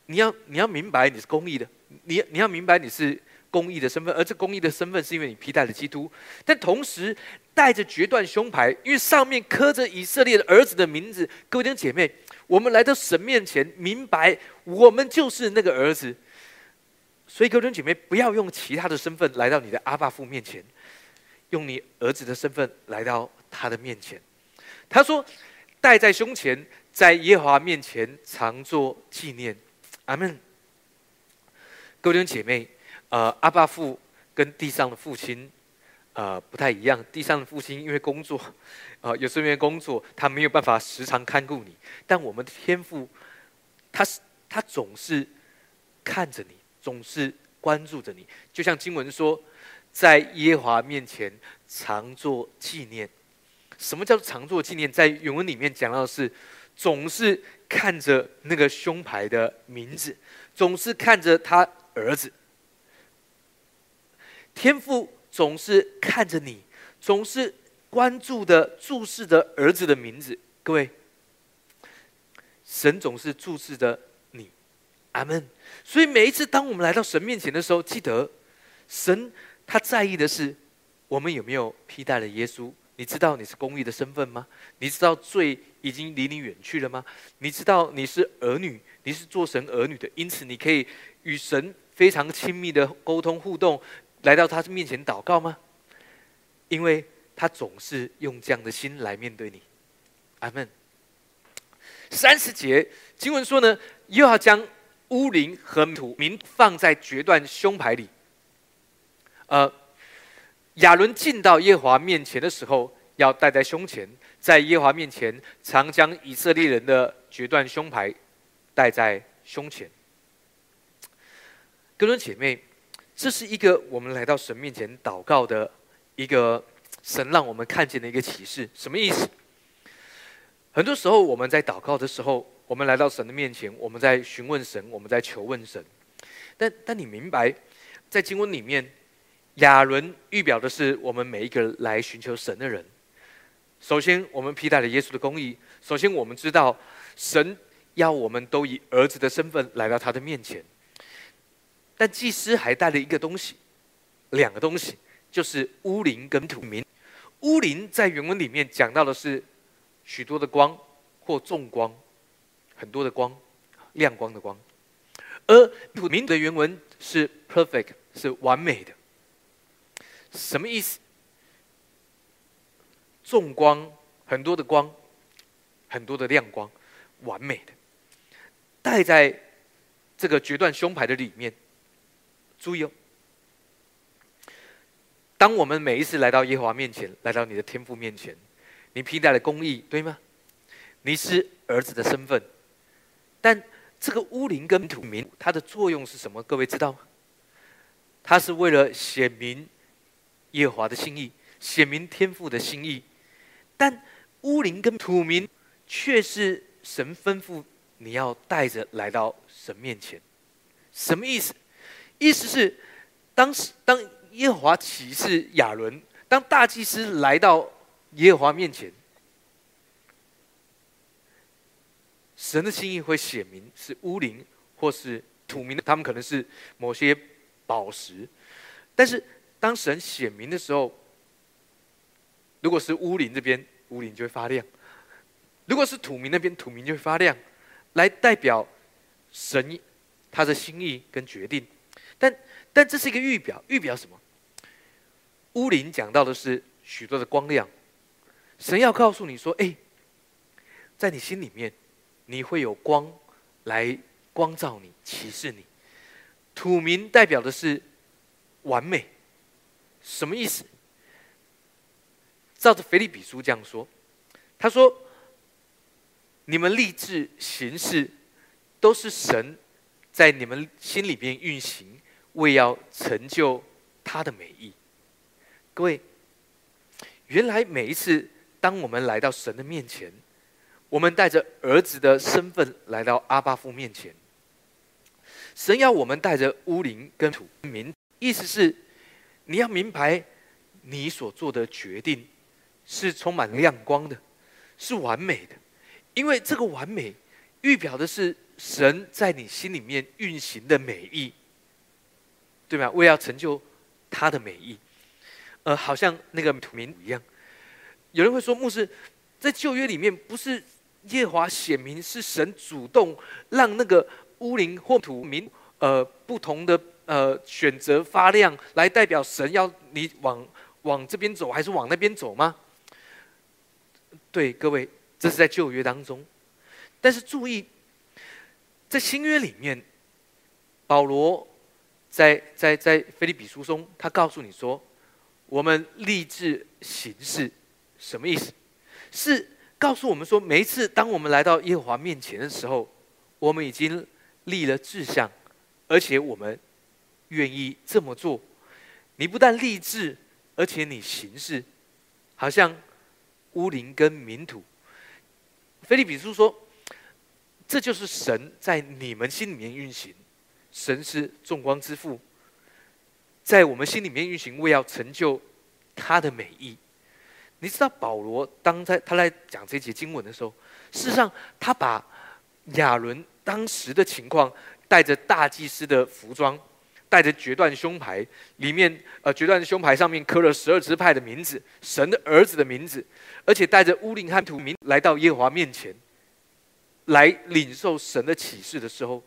你要你要明白你是公义的，你你要明白你是公义的身份，而这公义的身份是因为你披戴了基督，但同时带着决断胸牌，因为上面刻着以色列的儿子的名字。各位弟兄姐妹。我们来到神面前，明白我们就是那个儿子。所以，各位弟兄姐妹，不要用其他的身份来到你的阿爸父面前，用你儿子的身份来到他的面前。他说：“戴在胸前，在耶和华面前常做纪念。”阿门。各位弟兄姐妹，呃，阿爸父跟地上的父亲。呃，不太一样。地上的父亲因为工作，啊，有时候因为工作，他没有办法时常看顾你。但我们的天父，他是他总是看着你，总是关注着你。就像经文说，在耶和华面前常做纪念。什么叫常做纪念？在原文里面讲到的是，总是看着那个胸牌的名字，总是看着他儿子。天父。总是看着你，总是关注的注视着儿子的名字。各位，神总是注视着你，阿门。所以每一次当我们来到神面前的时候，记得神他在意的是我们有没有披戴了耶稣。你知道你是公义的身份吗？你知道罪已经离你远去了吗？你知道你是儿女，你是做神儿女的，因此你可以与神非常亲密的沟通互动。来到他面前祷告吗？因为他总是用这样的心来面对你，阿门。三十节经文说呢，又要将乌灵和土名放在决断胸牌里。呃，亚伦进到耶华面前的时候，要戴在胸前，在耶华面前常将以色列人的决断胸牌戴在胸前。哥伦姐妹，这是一个我们来到神面前祷告的一个神让我们看见的一个启示。什么意思？很多时候我们在祷告的时候，我们来到神的面前，我们在询问神，我们在求问神。但但你明白，在经文里面，亚伦预表的是我们每一个来寻求神的人。首先，我们披戴了耶稣的公义。首先，我们知道神要我们都以儿子的身份来到他的面前。但祭司还带了一个东西，两个东西，就是乌灵跟土民。乌灵在原文里面讲到的是许多的光或众光，很多的光，亮光的光。而土民的原文是 perfect，是完美的。什么意思？众光，很多的光，很多的亮光，完美的，带在这个决断胸牌的里面。注意哦！当我们每一次来到耶和华面前，来到你的天父面前，你披戴了公义，对吗？你是儿子的身份，但这个乌灵跟土民，它的作用是什么？各位知道吗？它是为了显明耶和华的心意，显明天父的心意。但乌灵跟土民却是神吩咐你要带着来到神面前，什么意思？意思是，当时当耶和华启示亚伦，当大祭司来到耶和华面前，神的心意会显明是乌灵或是土明，他们可能是某些宝石。但是当神显明的时候，如果是乌灵这边，乌灵就会发亮；如果是土明那边，土明就会发亮，来代表神他的心意跟决定。但但这是一个预表，预表什么？乌林讲到的是许多的光亮，神要告诉你说：“哎，在你心里面，你会有光来光照你，启示你。”土民代表的是完美，什么意思？照着腓利比书这样说，他说：“你们立志行事，都是神在你们心里边运行。”为要成就他的美意，各位，原来每一次当我们来到神的面前，我们带着儿子的身份来到阿巴父面前，神要我们带着乌灵跟土民，意思是你要明白，你所做的决定是充满亮光的，是完美的，因为这个完美预表的是神在你心里面运行的美意。对吧？为要成就他的美意，呃，好像那个土民一样。有人会说，牧师在旧约里面不是耶华显明，是神主动让那个乌灵或土民，呃，不同的呃选择发亮，来代表神要你往往这边走，还是往那边走吗？对，各位，这是在旧约当中。但是注意，在新约里面，保罗。在在在菲利比书中，他告诉你说：“我们立志行事，什么意思？是告诉我们说，每一次当我们来到耶和华面前的时候，我们已经立了志向，而且我们愿意这么做。你不但立志，而且你行事，好像乌灵跟民土。菲利比书说，这就是神在你们心里面运行。”神是众光之父，在我们心里面运行，为要成就他的美意。你知道保罗当在他来讲这节经文的时候，事实上他把亚伦当时的情况，带着大祭司的服装，带着决断胸牌，里面呃决断胸牌上面刻了十二支派的名字，神的儿子的名字，而且带着乌林和土民来到耶和华面前，来领受神的启示的时候。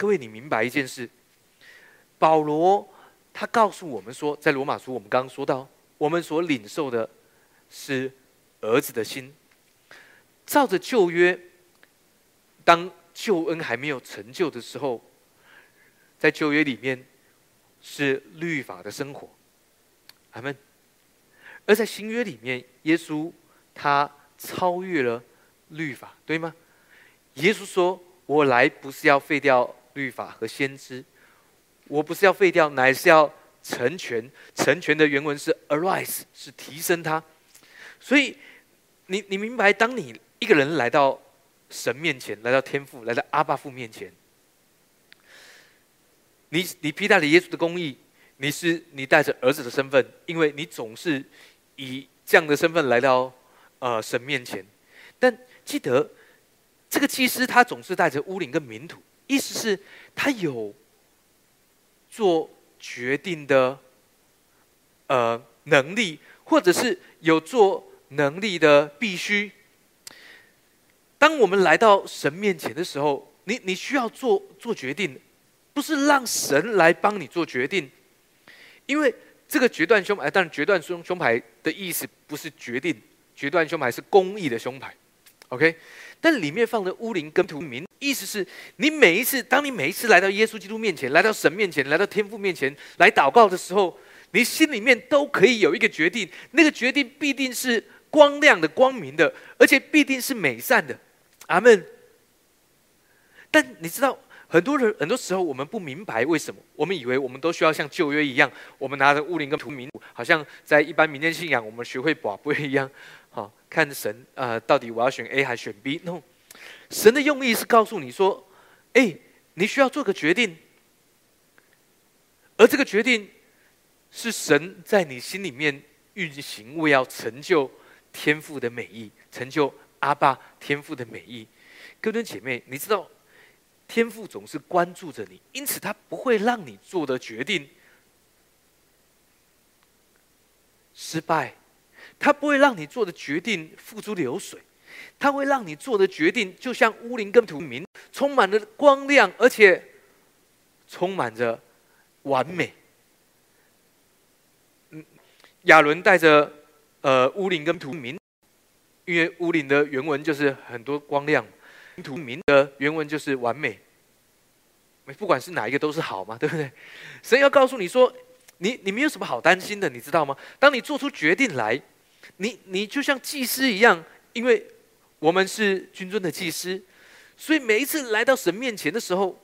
各位，你明白一件事？保罗他告诉我们说，在罗马书我们刚刚说到，我们所领受的是儿子的心。照着旧约，当救恩还没有成就的时候，在旧约里面是律法的生活，阿门。而在新约里面，耶稣他超越了律法，对吗？耶稣说：“我来不是要废掉律法和先知，我不是要废掉，乃是要成全。成全的原文是 arise，是提升它。所以，你你明白，当你一个人来到神面前，来到天父，来到阿爸父面前，你你披戴了耶稣的公义，你是你带着儿子的身份，因为你总是以这样的身份来到呃神面前。但记得。”这个祭司他总是带着乌灵跟民土，意思是，他有做决定的呃能力，或者是有做能力的必须。当我们来到神面前的时候，你你需要做做决定，不是让神来帮你做决定，因为这个决断胸牌，但决断胸胸牌的意思不是决定，决断胸牌是公义的胸牌，OK。但里面放的乌灵跟图名，意思是你每一次，当你每一次来到耶稣基督面前，来到神面前，来到天父面前来祷告的时候，你心里面都可以有一个决定，那个决定必定是光亮的、光明的，而且必定是美善的。阿门。但你知道，很多人很多时候我们不明白为什么，我们以为我们都需要像旧约一样，我们拿着乌灵跟图名，好像在一般民间信仰，我们学会宝贝一样。好，看神啊，到底我要选 A 还选 B？No，神的用意是告诉你说，哎，你需要做个决定，而这个决定是神在你心里面运行，为要成就天赋的美意，成就阿爸天赋的美意。各位姐妹，你知道天赋总是关注着你，因此他不会让你做的决定失败。他不会让你做的决定付诸流水，他会让你做的决定就像乌林跟土明，充满了光亮，而且充满着完美。嗯，亚伦带着呃乌林跟土明，因为乌林的原文就是很多光亮，土明的原文就是完美。不管是哪一个都是好嘛，对不对？神要告诉你说，你你没有什么好担心的，你知道吗？当你做出决定来。你你就像祭司一样，因为我们是君尊的祭司，所以每一次来到神面前的时候，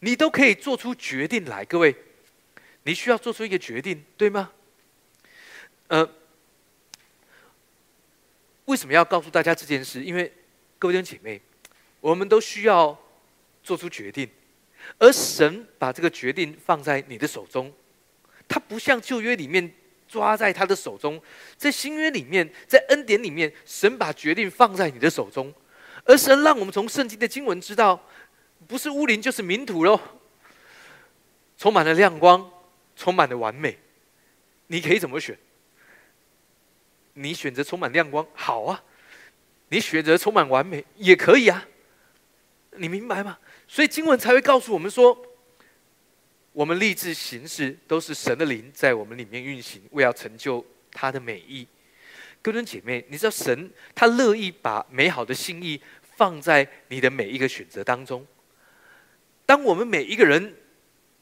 你都可以做出决定来。各位，你需要做出一个决定，对吗？呃，为什么要告诉大家这件事？因为各位弟兄姐妹，我们都需要做出决定，而神把这个决定放在你的手中，他不像旧约里面。抓在他的手中，在新约里面，在恩典里面，神把决定放在你的手中，而神让我们从圣经的经文知道，不是乌灵就是民土喽，充满了亮光，充满了完美，你可以怎么选？你选择充满亮光，好啊；你选择充满完美，也可以啊。你明白吗？所以经文才会告诉我们说。我们立志行事，都是神的灵在我们里面运行，为要成就他的美意。各位姐妹，你知道神他乐意把美好的心意放在你的每一个选择当中。当我们每一个人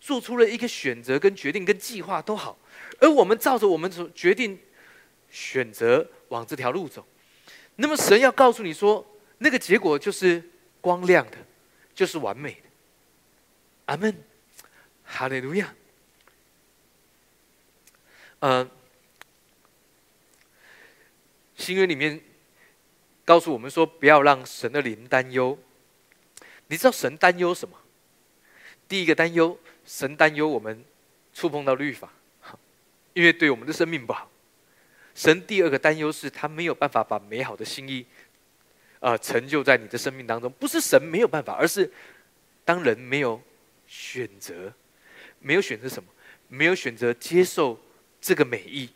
做出了一个选择、跟决定、跟计划都好，而我们照着我们所决定选择往这条路走，那么神要告诉你说，那个结果就是光亮的，就是完美的。阿门。哈利路亚。嗯，新约里面告诉我们说，不要让神的灵担忧。你知道神担忧什么？第一个担忧，神担忧我们触碰到律法，因为对我们的生命不好。神第二个担忧是他没有办法把美好的心意，啊，成就在你的生命当中。不是神没有办法，而是当人没有选择。没有选择什么？没有选择接受这个美意，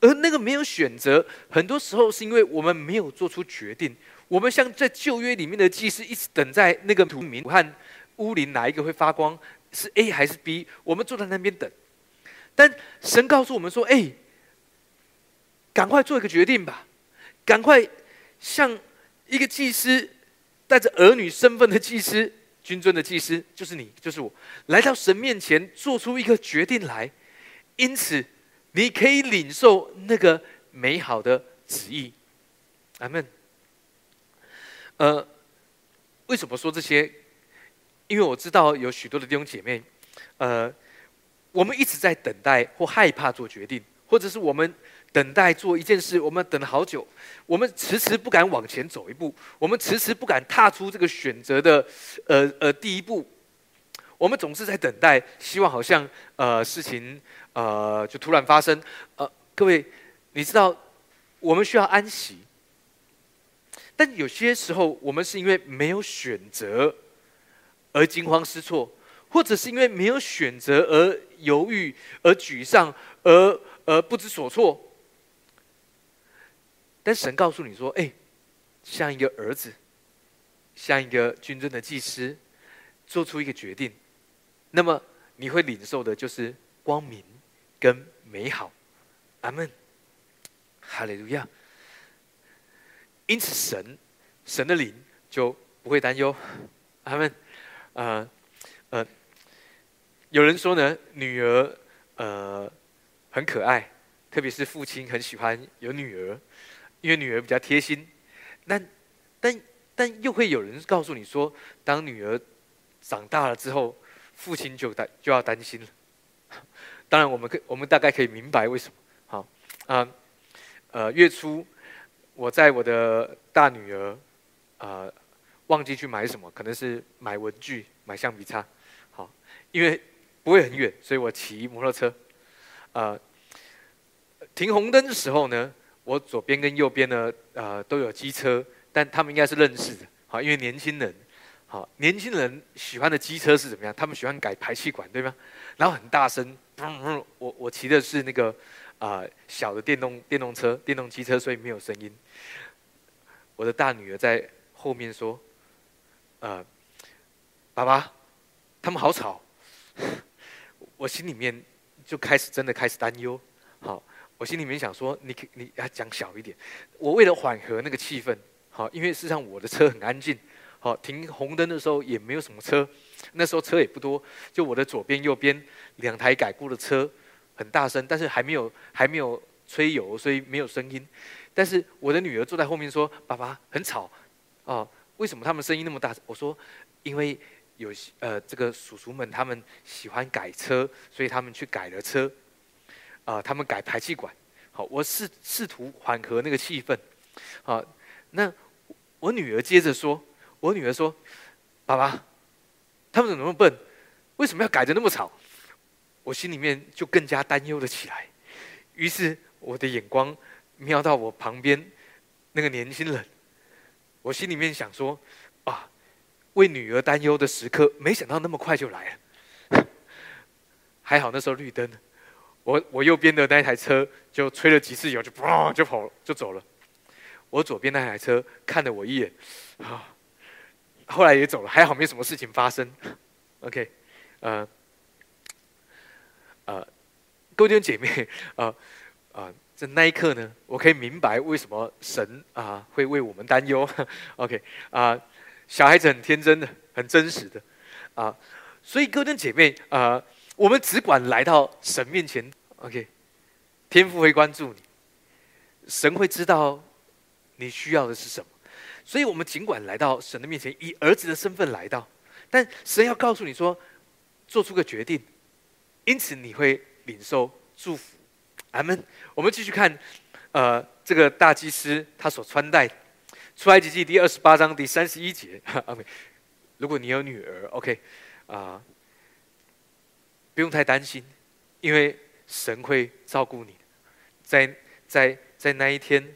而那个没有选择，很多时候是因为我们没有做出决定。我们像在旧约里面的祭司，一直等在那个图明和乌林哪一个会发光，是 A 还是 B？我们坐在那边等。但神告诉我们说：“哎，赶快做一个决定吧！赶快像一个祭司带着儿女身份的祭司。”君尊的祭司就是你，就是我，来到神面前做出一个决定来。因此，你可以领受那个美好的旨意。阿门。呃，为什么说这些？因为我知道有许多的弟兄姐妹，呃，我们一直在等待或害怕做决定，或者是我们等待做一件事，我们等了好久，我们迟迟不敢往前走一步，我们迟迟不敢踏出这个选择的呃呃第一步，我们总是在等待，希望好像呃事情呃就突然发生。呃，各位，你知道我们需要安息，但有些时候我们是因为没有选择。而惊慌失措，或者是因为没有选择而犹豫、而沮丧、而而不知所措。但神告诉你说：“哎，像一个儿子，像一个军尊的祭司，做出一个决定，那么你会领受的就是光明跟美好。”阿门，哈利路亚。因此，神神的灵就不会担忧。阿门。啊，呃，有人说呢，女儿呃很可爱，特别是父亲很喜欢有女儿，因为女儿比较贴心。但但但又会有人告诉你说，当女儿长大了之后，父亲就担就要担心了。当然，我们可我们大概可以明白为什么。好啊，呃，月初我在我的大女儿啊。忘记去买什么，可能是买文具、买橡皮擦，好，因为不会很远，所以我骑摩托车。呃，停红灯的时候呢，我左边跟右边呢，呃，都有机车，但他们应该是认识的，好，因为年轻人，好，年轻人喜欢的机车是怎么样？他们喜欢改排气管，对吗？然后很大声，我我骑的是那个啊小的电动电动车、电动机车，所以没有声音。我的大女儿在后面说。呃，爸爸，他们好吵，我心里面就开始真的开始担忧。好，我心里面想说，你你要讲小一点。我为了缓和那个气氛，好，因为事实上我的车很安静，好，停红灯的时候也没有什么车，那时候车也不多，就我的左边右边两台改过的车很大声，但是还没有还没有吹油，所以没有声音。但是我的女儿坐在后面说：“爸爸很吵。”哦。为什么他们声音那么大？我说，因为有呃，这个叔叔们他们喜欢改车，所以他们去改了车，啊，他们改排气管。好，我试试图缓和那个气氛。好，那我女儿接着说，我女儿说，爸爸，他们怎么那么笨？为什么要改的那么吵？我心里面就更加担忧了起来。于是我的眼光瞄到我旁边那个年轻人。我心里面想说，啊，为女儿担忧的时刻，没想到那么快就来了。还好那时候绿灯，我我右边的那台车就吹了几次油，就砰就跑就走了。我左边那台车看了我一眼，啊，后来也走了，还好没什么事情发生。OK，呃，呃，各位弟兄姐妹，啊啊。在那一刻呢，我可以明白为什么神啊会为我们担忧。OK 啊，小孩子很天真的，很真实的啊，所以哥跟姐妹啊，我们只管来到神面前。OK，天父会关注你，神会知道你需要的是什么，所以我们尽管来到神的面前，以儿子的身份来到，但神要告诉你说，做出个决定，因此你会领受祝福。阿门。我们继续看，呃，这个大祭司他所穿戴，出埃及记第二十八章第三十一节。OK，如果你有女儿，OK，啊，不用太担心，因为神会照顾你。在在在那一天，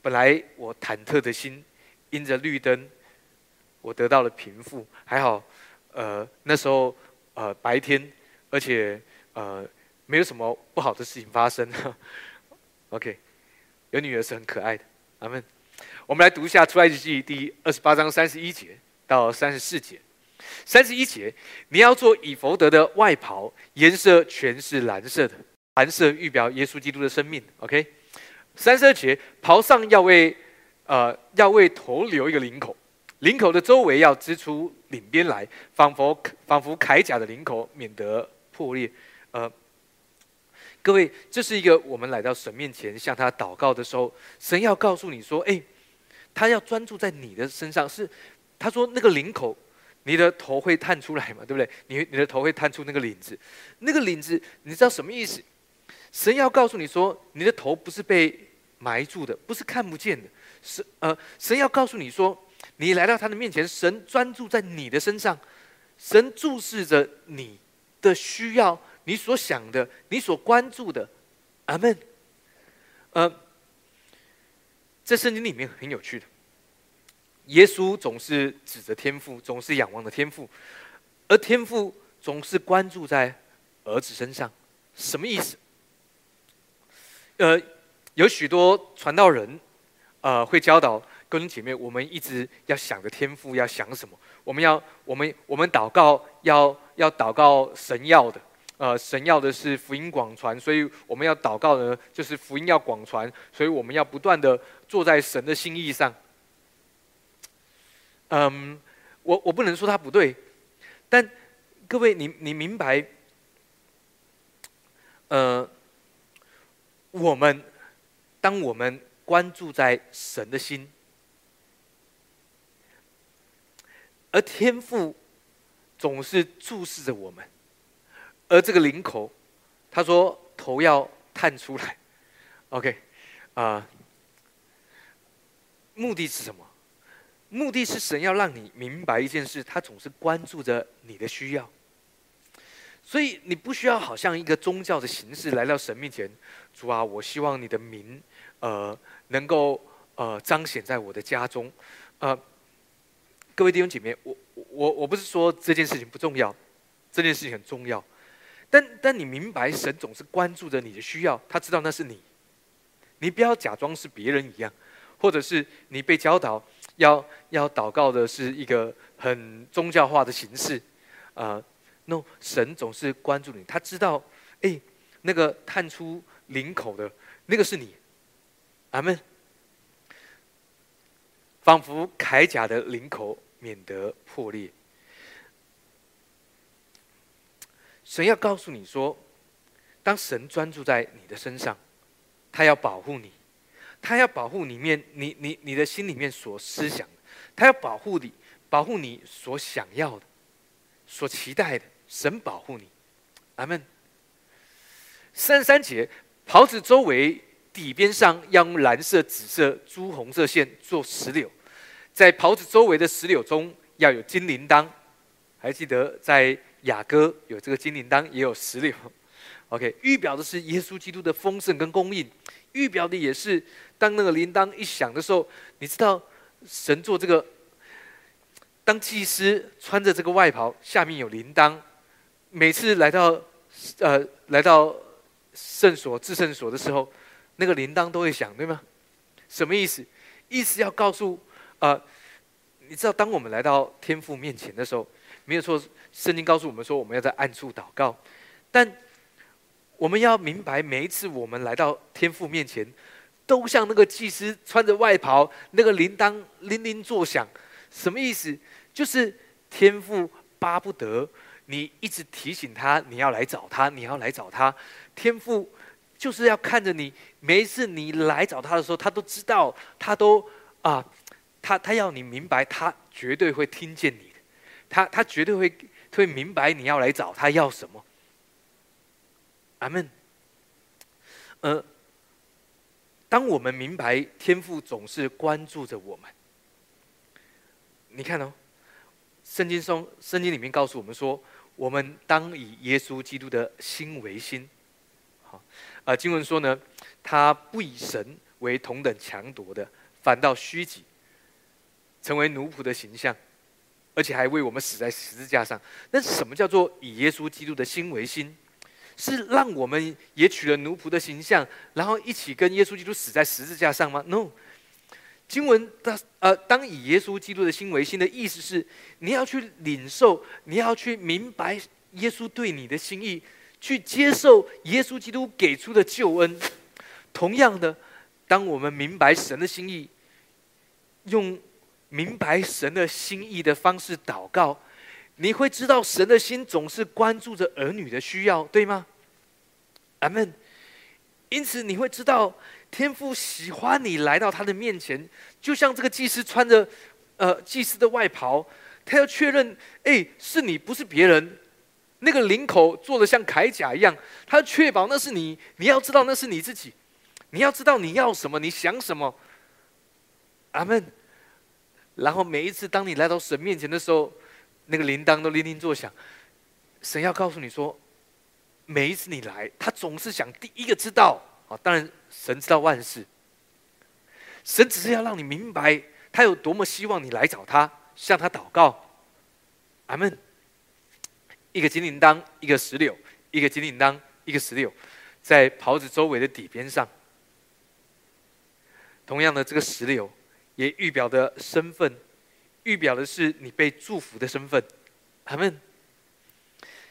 本来我忐忑的心，因着绿灯，我得到了平复。还好，呃，那时候呃白天，而且呃。没有什么不好的事情发生，OK，有女儿是很可爱的，阿门。我们来读一下出埃及记第二十八章三十一节到三十四节。三十一节，你要做以弗德的外袍，颜色全是蓝色的，蓝色预表耶稣基督的生命。OK，三十二节，袍上要为呃要为头留一个领口，领口的周围要织出领边来，仿佛仿佛铠甲的领口，免得破裂。呃。各位，这是一个我们来到神面前向他祷告的时候，神要告诉你说：“哎，他要专注在你的身上。”是他说那个领口，你的头会探出来嘛？对不对？你你的头会探出那个领子，那个领子你知道什么意思？神要告诉你说，你的头不是被埋住的，不是看不见的。是呃，神要告诉你说，你来到他的面前，神专注在你的身上，神注视着你的需要，你所想的，你所关注的。阿门。呃，在圣经里面很有趣的，耶稣总是指着天父，总是仰望的天父，而天父总是关注在儿子身上。什么意思？呃，有许多传道人。呃，会教导弟兄姐妹，我们一直要想着天赋，要想什么？我们要，我们，我们祷告要要祷告神要的，呃，神要的是福音广传，所以我们要祷告呢，就是福音要广传，所以我们要不断的坐在神的心意上。嗯，我我不能说他不对，但各位，你你明白？呃，我们当我们。关注在神的心，而天父总是注视着我们，而这个领口，他说头要探出来，OK，啊，目的是什么？目的是神要让你明白一件事，他总是关注着你的需要，所以你不需要好像一个宗教的形式来到神面前，主啊，我希望你的名，呃。能够呃彰显在我的家中，呃，各位弟兄姐妹，我我我不是说这件事情不重要，这件事情很重要，但但你明白，神总是关注着你的需要，他知道那是你，你不要假装是别人一样，或者是你被教导要要祷告的是一个很宗教化的形式，啊，no，神总是关注你，他知道，哎，那个探出领口的那个是你。阿门。仿佛铠甲的领口免得破裂。神要告诉你说，当神专注在你的身上，他要保护你，他要保护里面你你你的心里面所思想，他要保护你，保护你所想要的，所期待的。神保护你。阿门。三十三节，袍子周围。底边上要用蓝色、紫色、朱红色线做石榴，在袍子周围的石榴中要有金铃铛。还记得在雅歌有这个金铃铛，也有石榴。OK，预表的是耶稣基督的丰盛跟供应，预表的也是当那个铃铛一响的时候，你知道神做这个，当祭司穿着这个外袍，下面有铃铛，每次来到呃来到圣所至圣所的时候。那个铃铛都会响，对吗？什么意思？意思要告诉啊，你知道，当我们来到天父面前的时候，没有错，圣经告诉我们说，我们要在暗处祷告。但我们要明白，每一次我们来到天父面前，都像那个祭司穿着外袍，那个铃铛铃铃作响。什么意思？就是天父巴不得你一直提醒他，你要来找他，你要来找他。天父。就是要看着你，每一次你来找他的时候，他都知道，他都啊，他他要你明白，他绝对会听见你的，他他绝对会会明白你要来找他要什么。阿门。呃，当我们明白天父总是关注着我们，你看哦，圣经中圣经里面告诉我们说，我们当以耶稣基督的心为心。好。啊，经文说呢，他不以神为同等强夺的，反倒虚己，成为奴仆的形象，而且还为我们死在十字架上。那什么叫做以耶稣基督的心为心？是让我们也取了奴仆的形象，然后一起跟耶稣基督死在十字架上吗？No，经文的呃，当以耶稣基督的心为心的意思是，你要去领受，你要去明白耶稣对你的心意。去接受耶稣基督给出的救恩。同样的，当我们明白神的心意，用明白神的心意的方式祷告，你会知道神的心总是关注着儿女的需要，对吗？阿门。因此你会知道天父喜欢你来到他的面前，就像这个祭司穿着呃祭司的外袍，他要确认，哎，是你不是别人。那个领口做的像铠甲一样，他要确保那是你。你要知道那是你自己，你要知道你要什么，你想什么。阿门。然后每一次当你来到神面前的时候，那个铃铛都铃铃作响。神要告诉你说，每一次你来，他总是想第一个知道啊。当然，神知道万事。神只是要让你明白，他有多么希望你来找他，向他祷告。阿门。一个金铃铛，一个石榴；一个金铃铛，一个石榴，在袍子周围的底边上。同样的，这个石榴也预表的身份，预表的是你被祝福的身份。阿门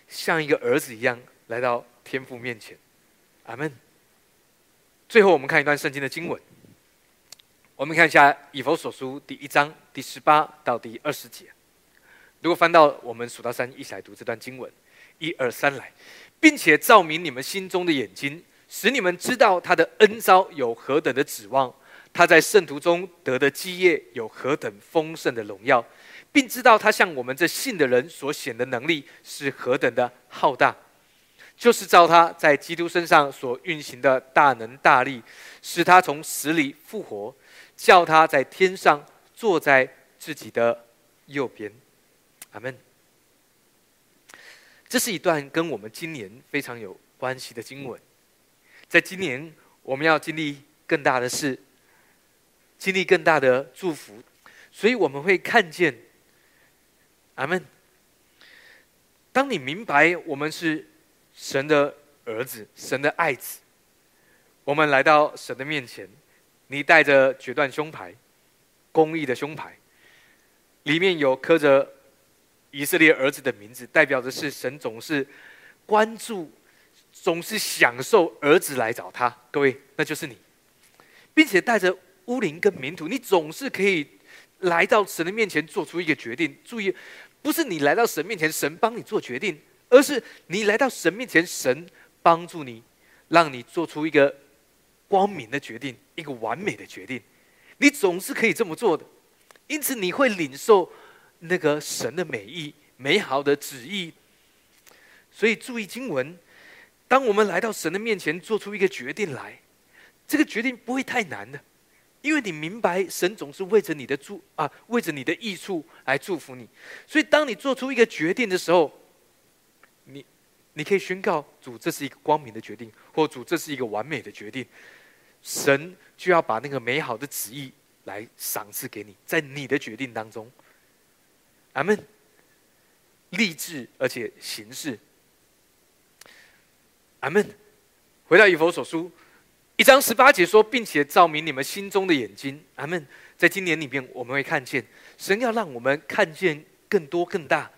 像一个儿子一样来到天父面前。阿门。最后，我们看一段圣经的经文。我们看一下以弗所书第一章第十八到第二十节。如果翻到我们数到三，一起来读这段经文，一二三来，并且照明你们心中的眼睛，使你们知道他的恩招有何等的指望，他在圣徒中得的基业有何等丰盛的荣耀，并知道他向我们这信的人所显的能力是何等的浩大，就是照他在基督身上所运行的大能大力，使他从死里复活，叫他在天上坐在自己的右边。阿门。这是一段跟我们今年非常有关系的经文。在今年，我们要经历更大的事，经历更大的祝福，所以我们会看见。阿门。当你明白我们是神的儿子、神的爱子，我们来到神的面前，你带着决断胸牌、公义的胸牌，里面有刻着。以色列儿子的名字，代表的是神总是关注、总是享受儿子来找他。各位，那就是你，并且带着乌灵跟民土，你总是可以来到神的面前做出一个决定。注意，不是你来到神面前，神帮你做决定，而是你来到神面前，神帮助你，让你做出一个光明的决定，一个完美的决定。你总是可以这么做的，因此你会领受。那个神的美意、美好的旨意，所以注意经文。当我们来到神的面前，做出一个决定来，这个决定不会太难的，因为你明白神总是为着你的祝啊，为着你的益处来祝福你。所以，当你做出一个决定的时候，你你可以宣告主，这是一个光明的决定，或主这是一个完美的决定。神就要把那个美好的旨意来赏赐给你，在你的决定当中。阿门。立志而且行事。阿门。回到以佛所书一章十八节说，并且照明你们心中的眼睛。阿门。在今年里面，我们会看见神要让我们看见更多更大。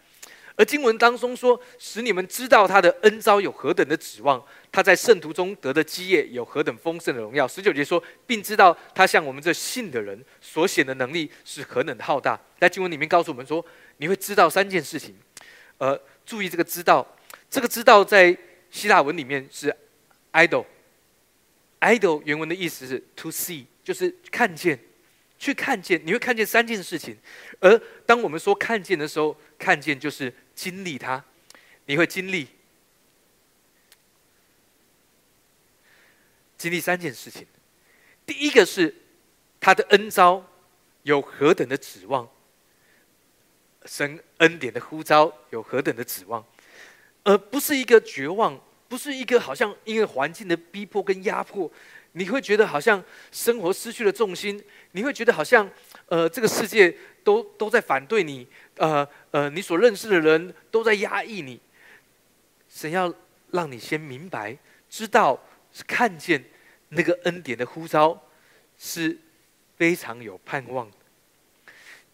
而经文当中说，使你们知道他的恩招有何等的指望，他在圣徒中得的基业有何等丰盛的荣耀。十九节说，并知道他向我们这信的人所显的能力是何等的浩大。在经文里面告诉我们说，你会知道三件事情。呃，注意这个“知道”，这个“知道”在希腊文里面是 “ido” Idol 原文的意思是 “to see”，就是看见，去看见。你会看见三件事情。而当我们说看见的时候，看见就是经历它，你会经历经历三件事情。第一个是他的恩招有何等的指望，神恩典的呼召有何等的指望，而不是一个绝望，不是一个好像因为环境的逼迫跟压迫，你会觉得好像生活失去了重心，你会觉得好像呃这个世界。都都在反对你，呃呃，你所认识的人都在压抑你。神要让你先明白，知道是看见那个恩典的呼召，是非常有盼望的。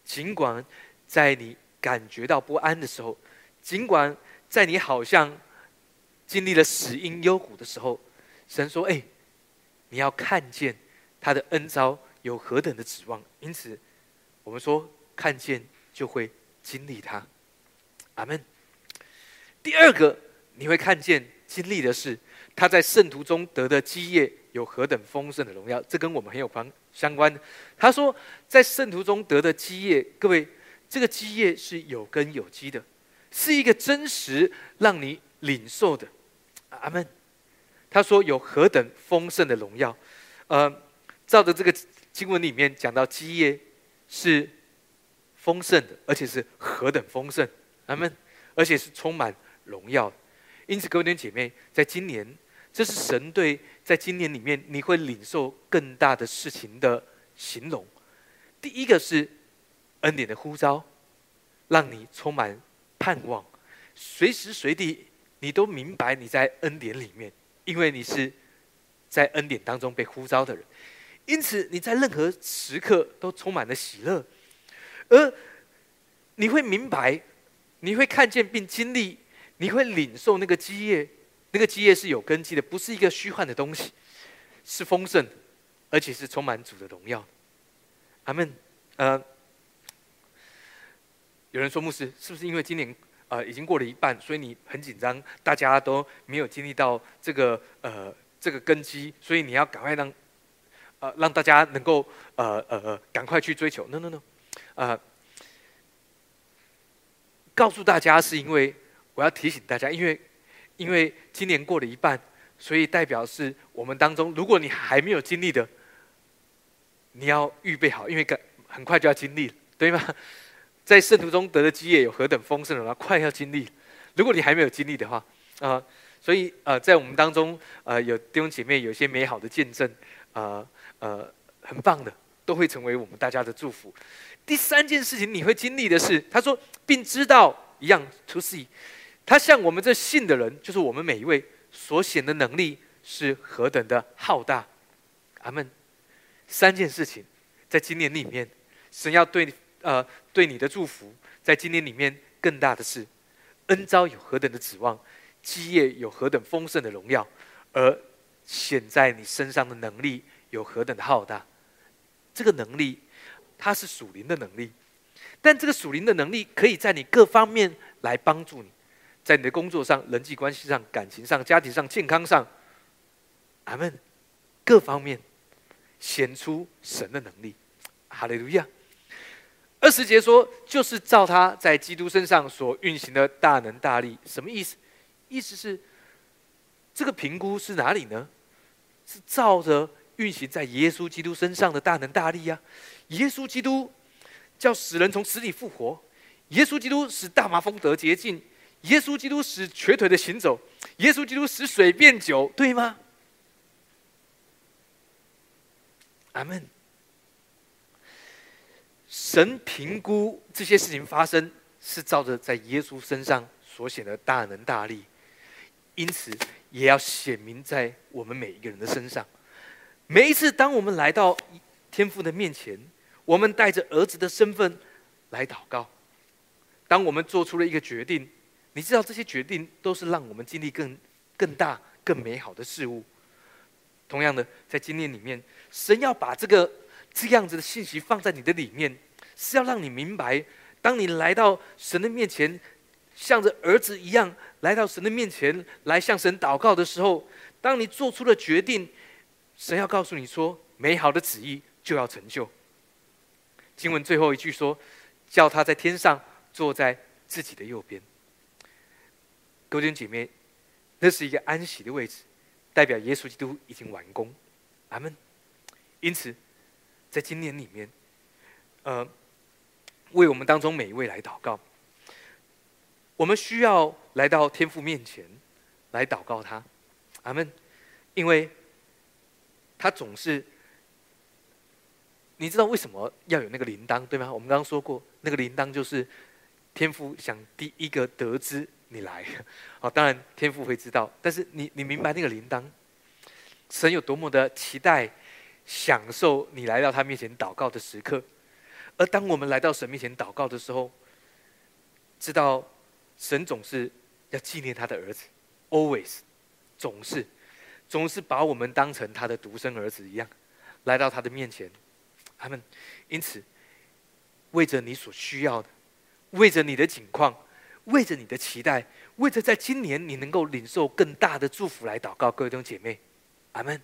尽管在你感觉到不安的时候，尽管在你好像经历了死因幽谷的时候，神说：“哎，你要看见他的恩招有何等的指望。”因此，我们说。看见就会经历他，阿门。第二个，你会看见经历的是他在圣徒中得的基业有何等丰盛的荣耀，这跟我们很有关相关。他说，在圣徒中得的基业，各位，这个基业是有根有基的，是一个真实让你领受的。阿门。他说有何等丰盛的荣耀，呃，照着这个经文里面讲到基业是丰盛的，而且是何等丰盛，阿门。而且是充满荣耀。因此，各位弟兄姐妹，在今年。这是神对在今年里面你会领受更大的事情的形容。第一个是恩典的呼召，让你充满盼望，随时随地你都明白你在恩典里面，因为你是在恩典当中被呼召的人，因此你在任何时刻都充满了喜乐，而你会明白，你会看见并经历，你会领受那个基业。那个基业是有根基的，不是一个虚幻的东西，是丰盛，而且是充满主的荣耀。阿门。呃，有人说牧师，是不是因为今年呃已经过了一半，所以你很紧张，大家都没有经历到这个呃这个根基，所以你要赶快让呃让大家能够呃呃赶快去追求？No No No，呃，告诉大家是因为我要提醒大家，因为。因为今年过了一半，所以代表是我们当中，如果你还没有经历的，你要预备好，因为赶很快就要经历了，对吗？在圣徒中得的基业有何等丰盛的话，快要经历。如果你还没有经历的话，啊，所以呃，在我们当中，呃，有弟兄姐妹有一些美好的见证，啊呃，很棒的，都会成为我们大家的祝福。第三件事情你会经历的是，他说，并知道一样，to see。他向我们这信的人，就是我们每一位所显的能力是何等的浩大，阿门。三件事情，在今年里面，神要对呃对你的祝福，在今年里面更大的是恩招有何等的指望，基业有何等丰盛的荣耀，而显在你身上的能力有何等的浩大。这个能力，它是属灵的能力，但这个属灵的能力可以在你各方面来帮助你。在你的工作上、人际关系上、感情上、家庭上、健康上，阿门，各方面显出神的能力，哈利路亚。二十节说，就是照他在基督身上所运行的大能大力，什么意思？意思是这个评估是哪里呢？是照着运行在耶稣基督身上的大能大力呀。耶稣基督叫死人从死里复活，耶稣基督使大麻风得洁净。耶稣基督使瘸腿的行走，耶稣基督使水变酒，对吗？阿门。神评估这些事情发生，是照着在耶稣身上所显的大能大力，因此也要显明在我们每一个人的身上。每一次当我们来到天父的面前，我们带着儿子的身份来祷告，当我们做出了一个决定。你知道这些决定都是让我们经历更更大、更美好的事物。同样的，在经验里面，神要把这个这样子的信息放在你的里面，是要让你明白，当你来到神的面前，像着儿子一样来到神的面前来向神祷告的时候，当你做出了决定，神要告诉你说，美好的旨意就要成就。经文最后一句说：“叫他在天上坐在自己的右边。”各位姐妹，那是一个安息的位置，代表耶稣基督已经完工，阿门。因此，在今年里面，呃，为我们当中每一位来祷告，我们需要来到天父面前来祷告他，阿门。因为，他总是，你知道为什么要有那个铃铛对吗？我们刚刚说过，那个铃铛就是天父想第一个得知。你来，好，当然天父会知道，但是你你明白那个铃铛，神有多么的期待，享受你来到他面前祷告的时刻，而当我们来到神面前祷告的时候，知道神总是要纪念他的儿子，always，总是。总是把我们当成他的独生儿子一样，来到他的面前，他们因此为着你所需要的，为着你的境况。为着你的期待，为着在今年你能够领受更大的祝福来祷告，各位弟兄姐妹，阿门，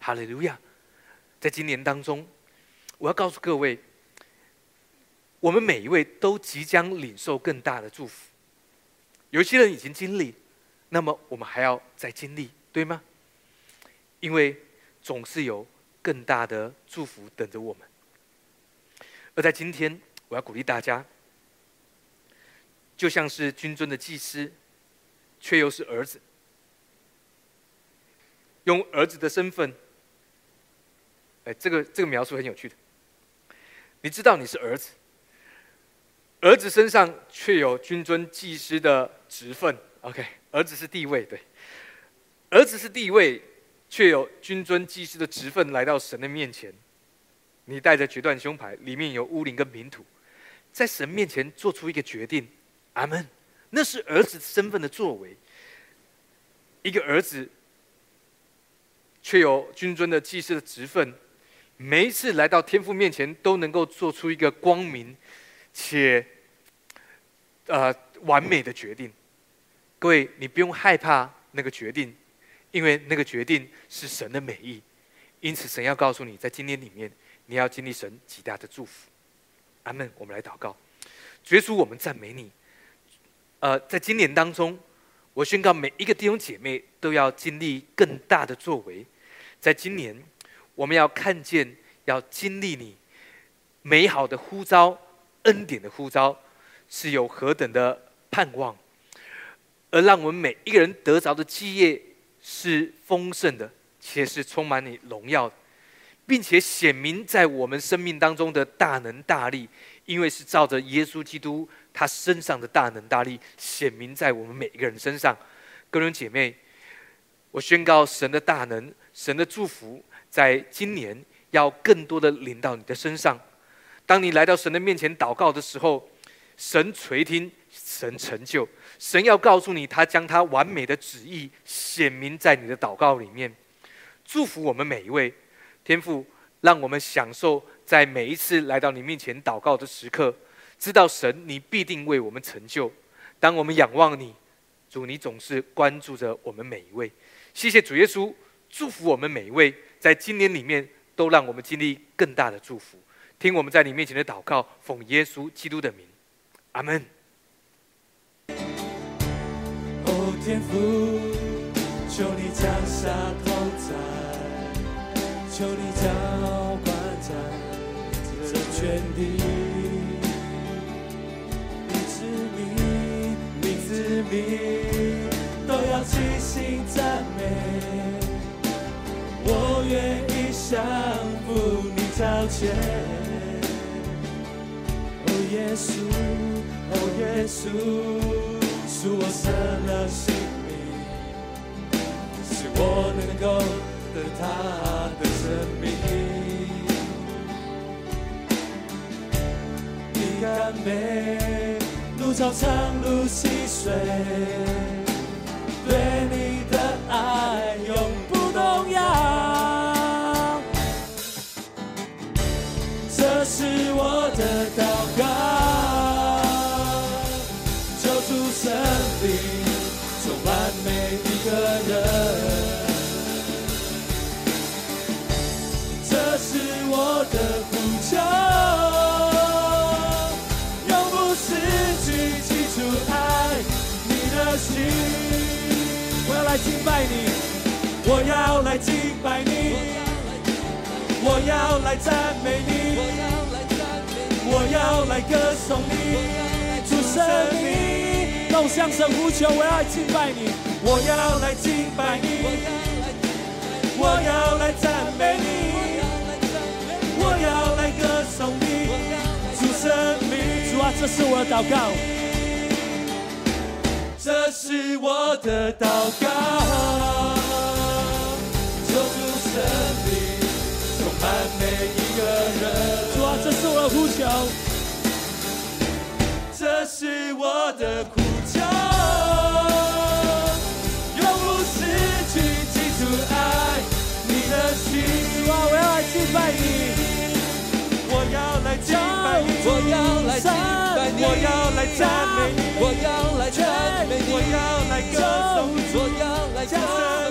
哈利路亚！在今年当中，我要告诉各位，我们每一位都即将领受更大的祝福。有些人已经经历，那么我们还要再经历，对吗？因为总是有更大的祝福等着我们。而在今天，我要鼓励大家。就像是君尊的祭司，却又是儿子，用儿子的身份，哎，这个这个描述很有趣的。你知道你是儿子，儿子身上却有君尊祭司的职分。OK，儿子是地位，对，儿子是地位，却有君尊祭司的职分来到神的面前。你带着决断胸牌，里面有乌灵跟平土，在神面前做出一个决定。阿门，那是儿子身份的作为。一个儿子，却有君尊的祭司的职分，每一次来到天父面前，都能够做出一个光明且呃完美的决定。各位，你不用害怕那个决定，因为那个决定是神的美意。因此，神要告诉你，在今天里面，你要经历神极大的祝福。阿门。我们来祷告，主耶稣，我们赞美你。呃，在今年当中，我宣告每一个弟兄姐妹都要经历更大的作为。在今年，我们要看见，要经历你美好的呼召、恩典的呼召，是有何等的盼望，而让我们每一个人得着的基业是丰盛的，且是充满你荣耀的，并且显明在我们生命当中的大能大力，因为是照着耶稣基督。他身上的大能大力显明在我们每一个人身上，各位姐妹，我宣告神的大能、神的祝福，在今年要更多的临到你的身上。当你来到神的面前祷告的时候，神垂听，神成就，神要告诉你，他将他完美的旨意显明在你的祷告里面，祝福我们每一位天父，让我们享受在每一次来到你面前祷告的时刻。知道神，你必定为我们成就。当我们仰望你，主，你总是关注着我们每一位。谢谢主耶稣，祝福我们每一位，在今年里面都让我们经历更大的祝福。听我们在你面前的祷告，奉耶稣基督的名，阿门。哦，天父，求你降下同在，求你浇灌在这全地。都要齐心赞美，愿意降服你脚前。哦耶稣，哦耶稣，是我舍了性命，是我能够得他的生命。你甘美。路长长路细水，对你的爱拜你，我要来敬拜你，我要来赞美你，我要来歌颂你，主圣灵，让我向神呼求，我要敬拜你，我要来敬拜你，我要来赞美你，我要来歌颂你，主圣灵，主啊，这是我的祷告。这是我的祷告，求主神灵充满每一个人。主啊，这是我的呼求，这是我的呼求，永不失去记住爱你的心。主啊，我要来敬拜你，要来敬拜你。我要来敬拜你，我要来赞美你，我要来赞美你，我要来歌颂。你，我要来将赞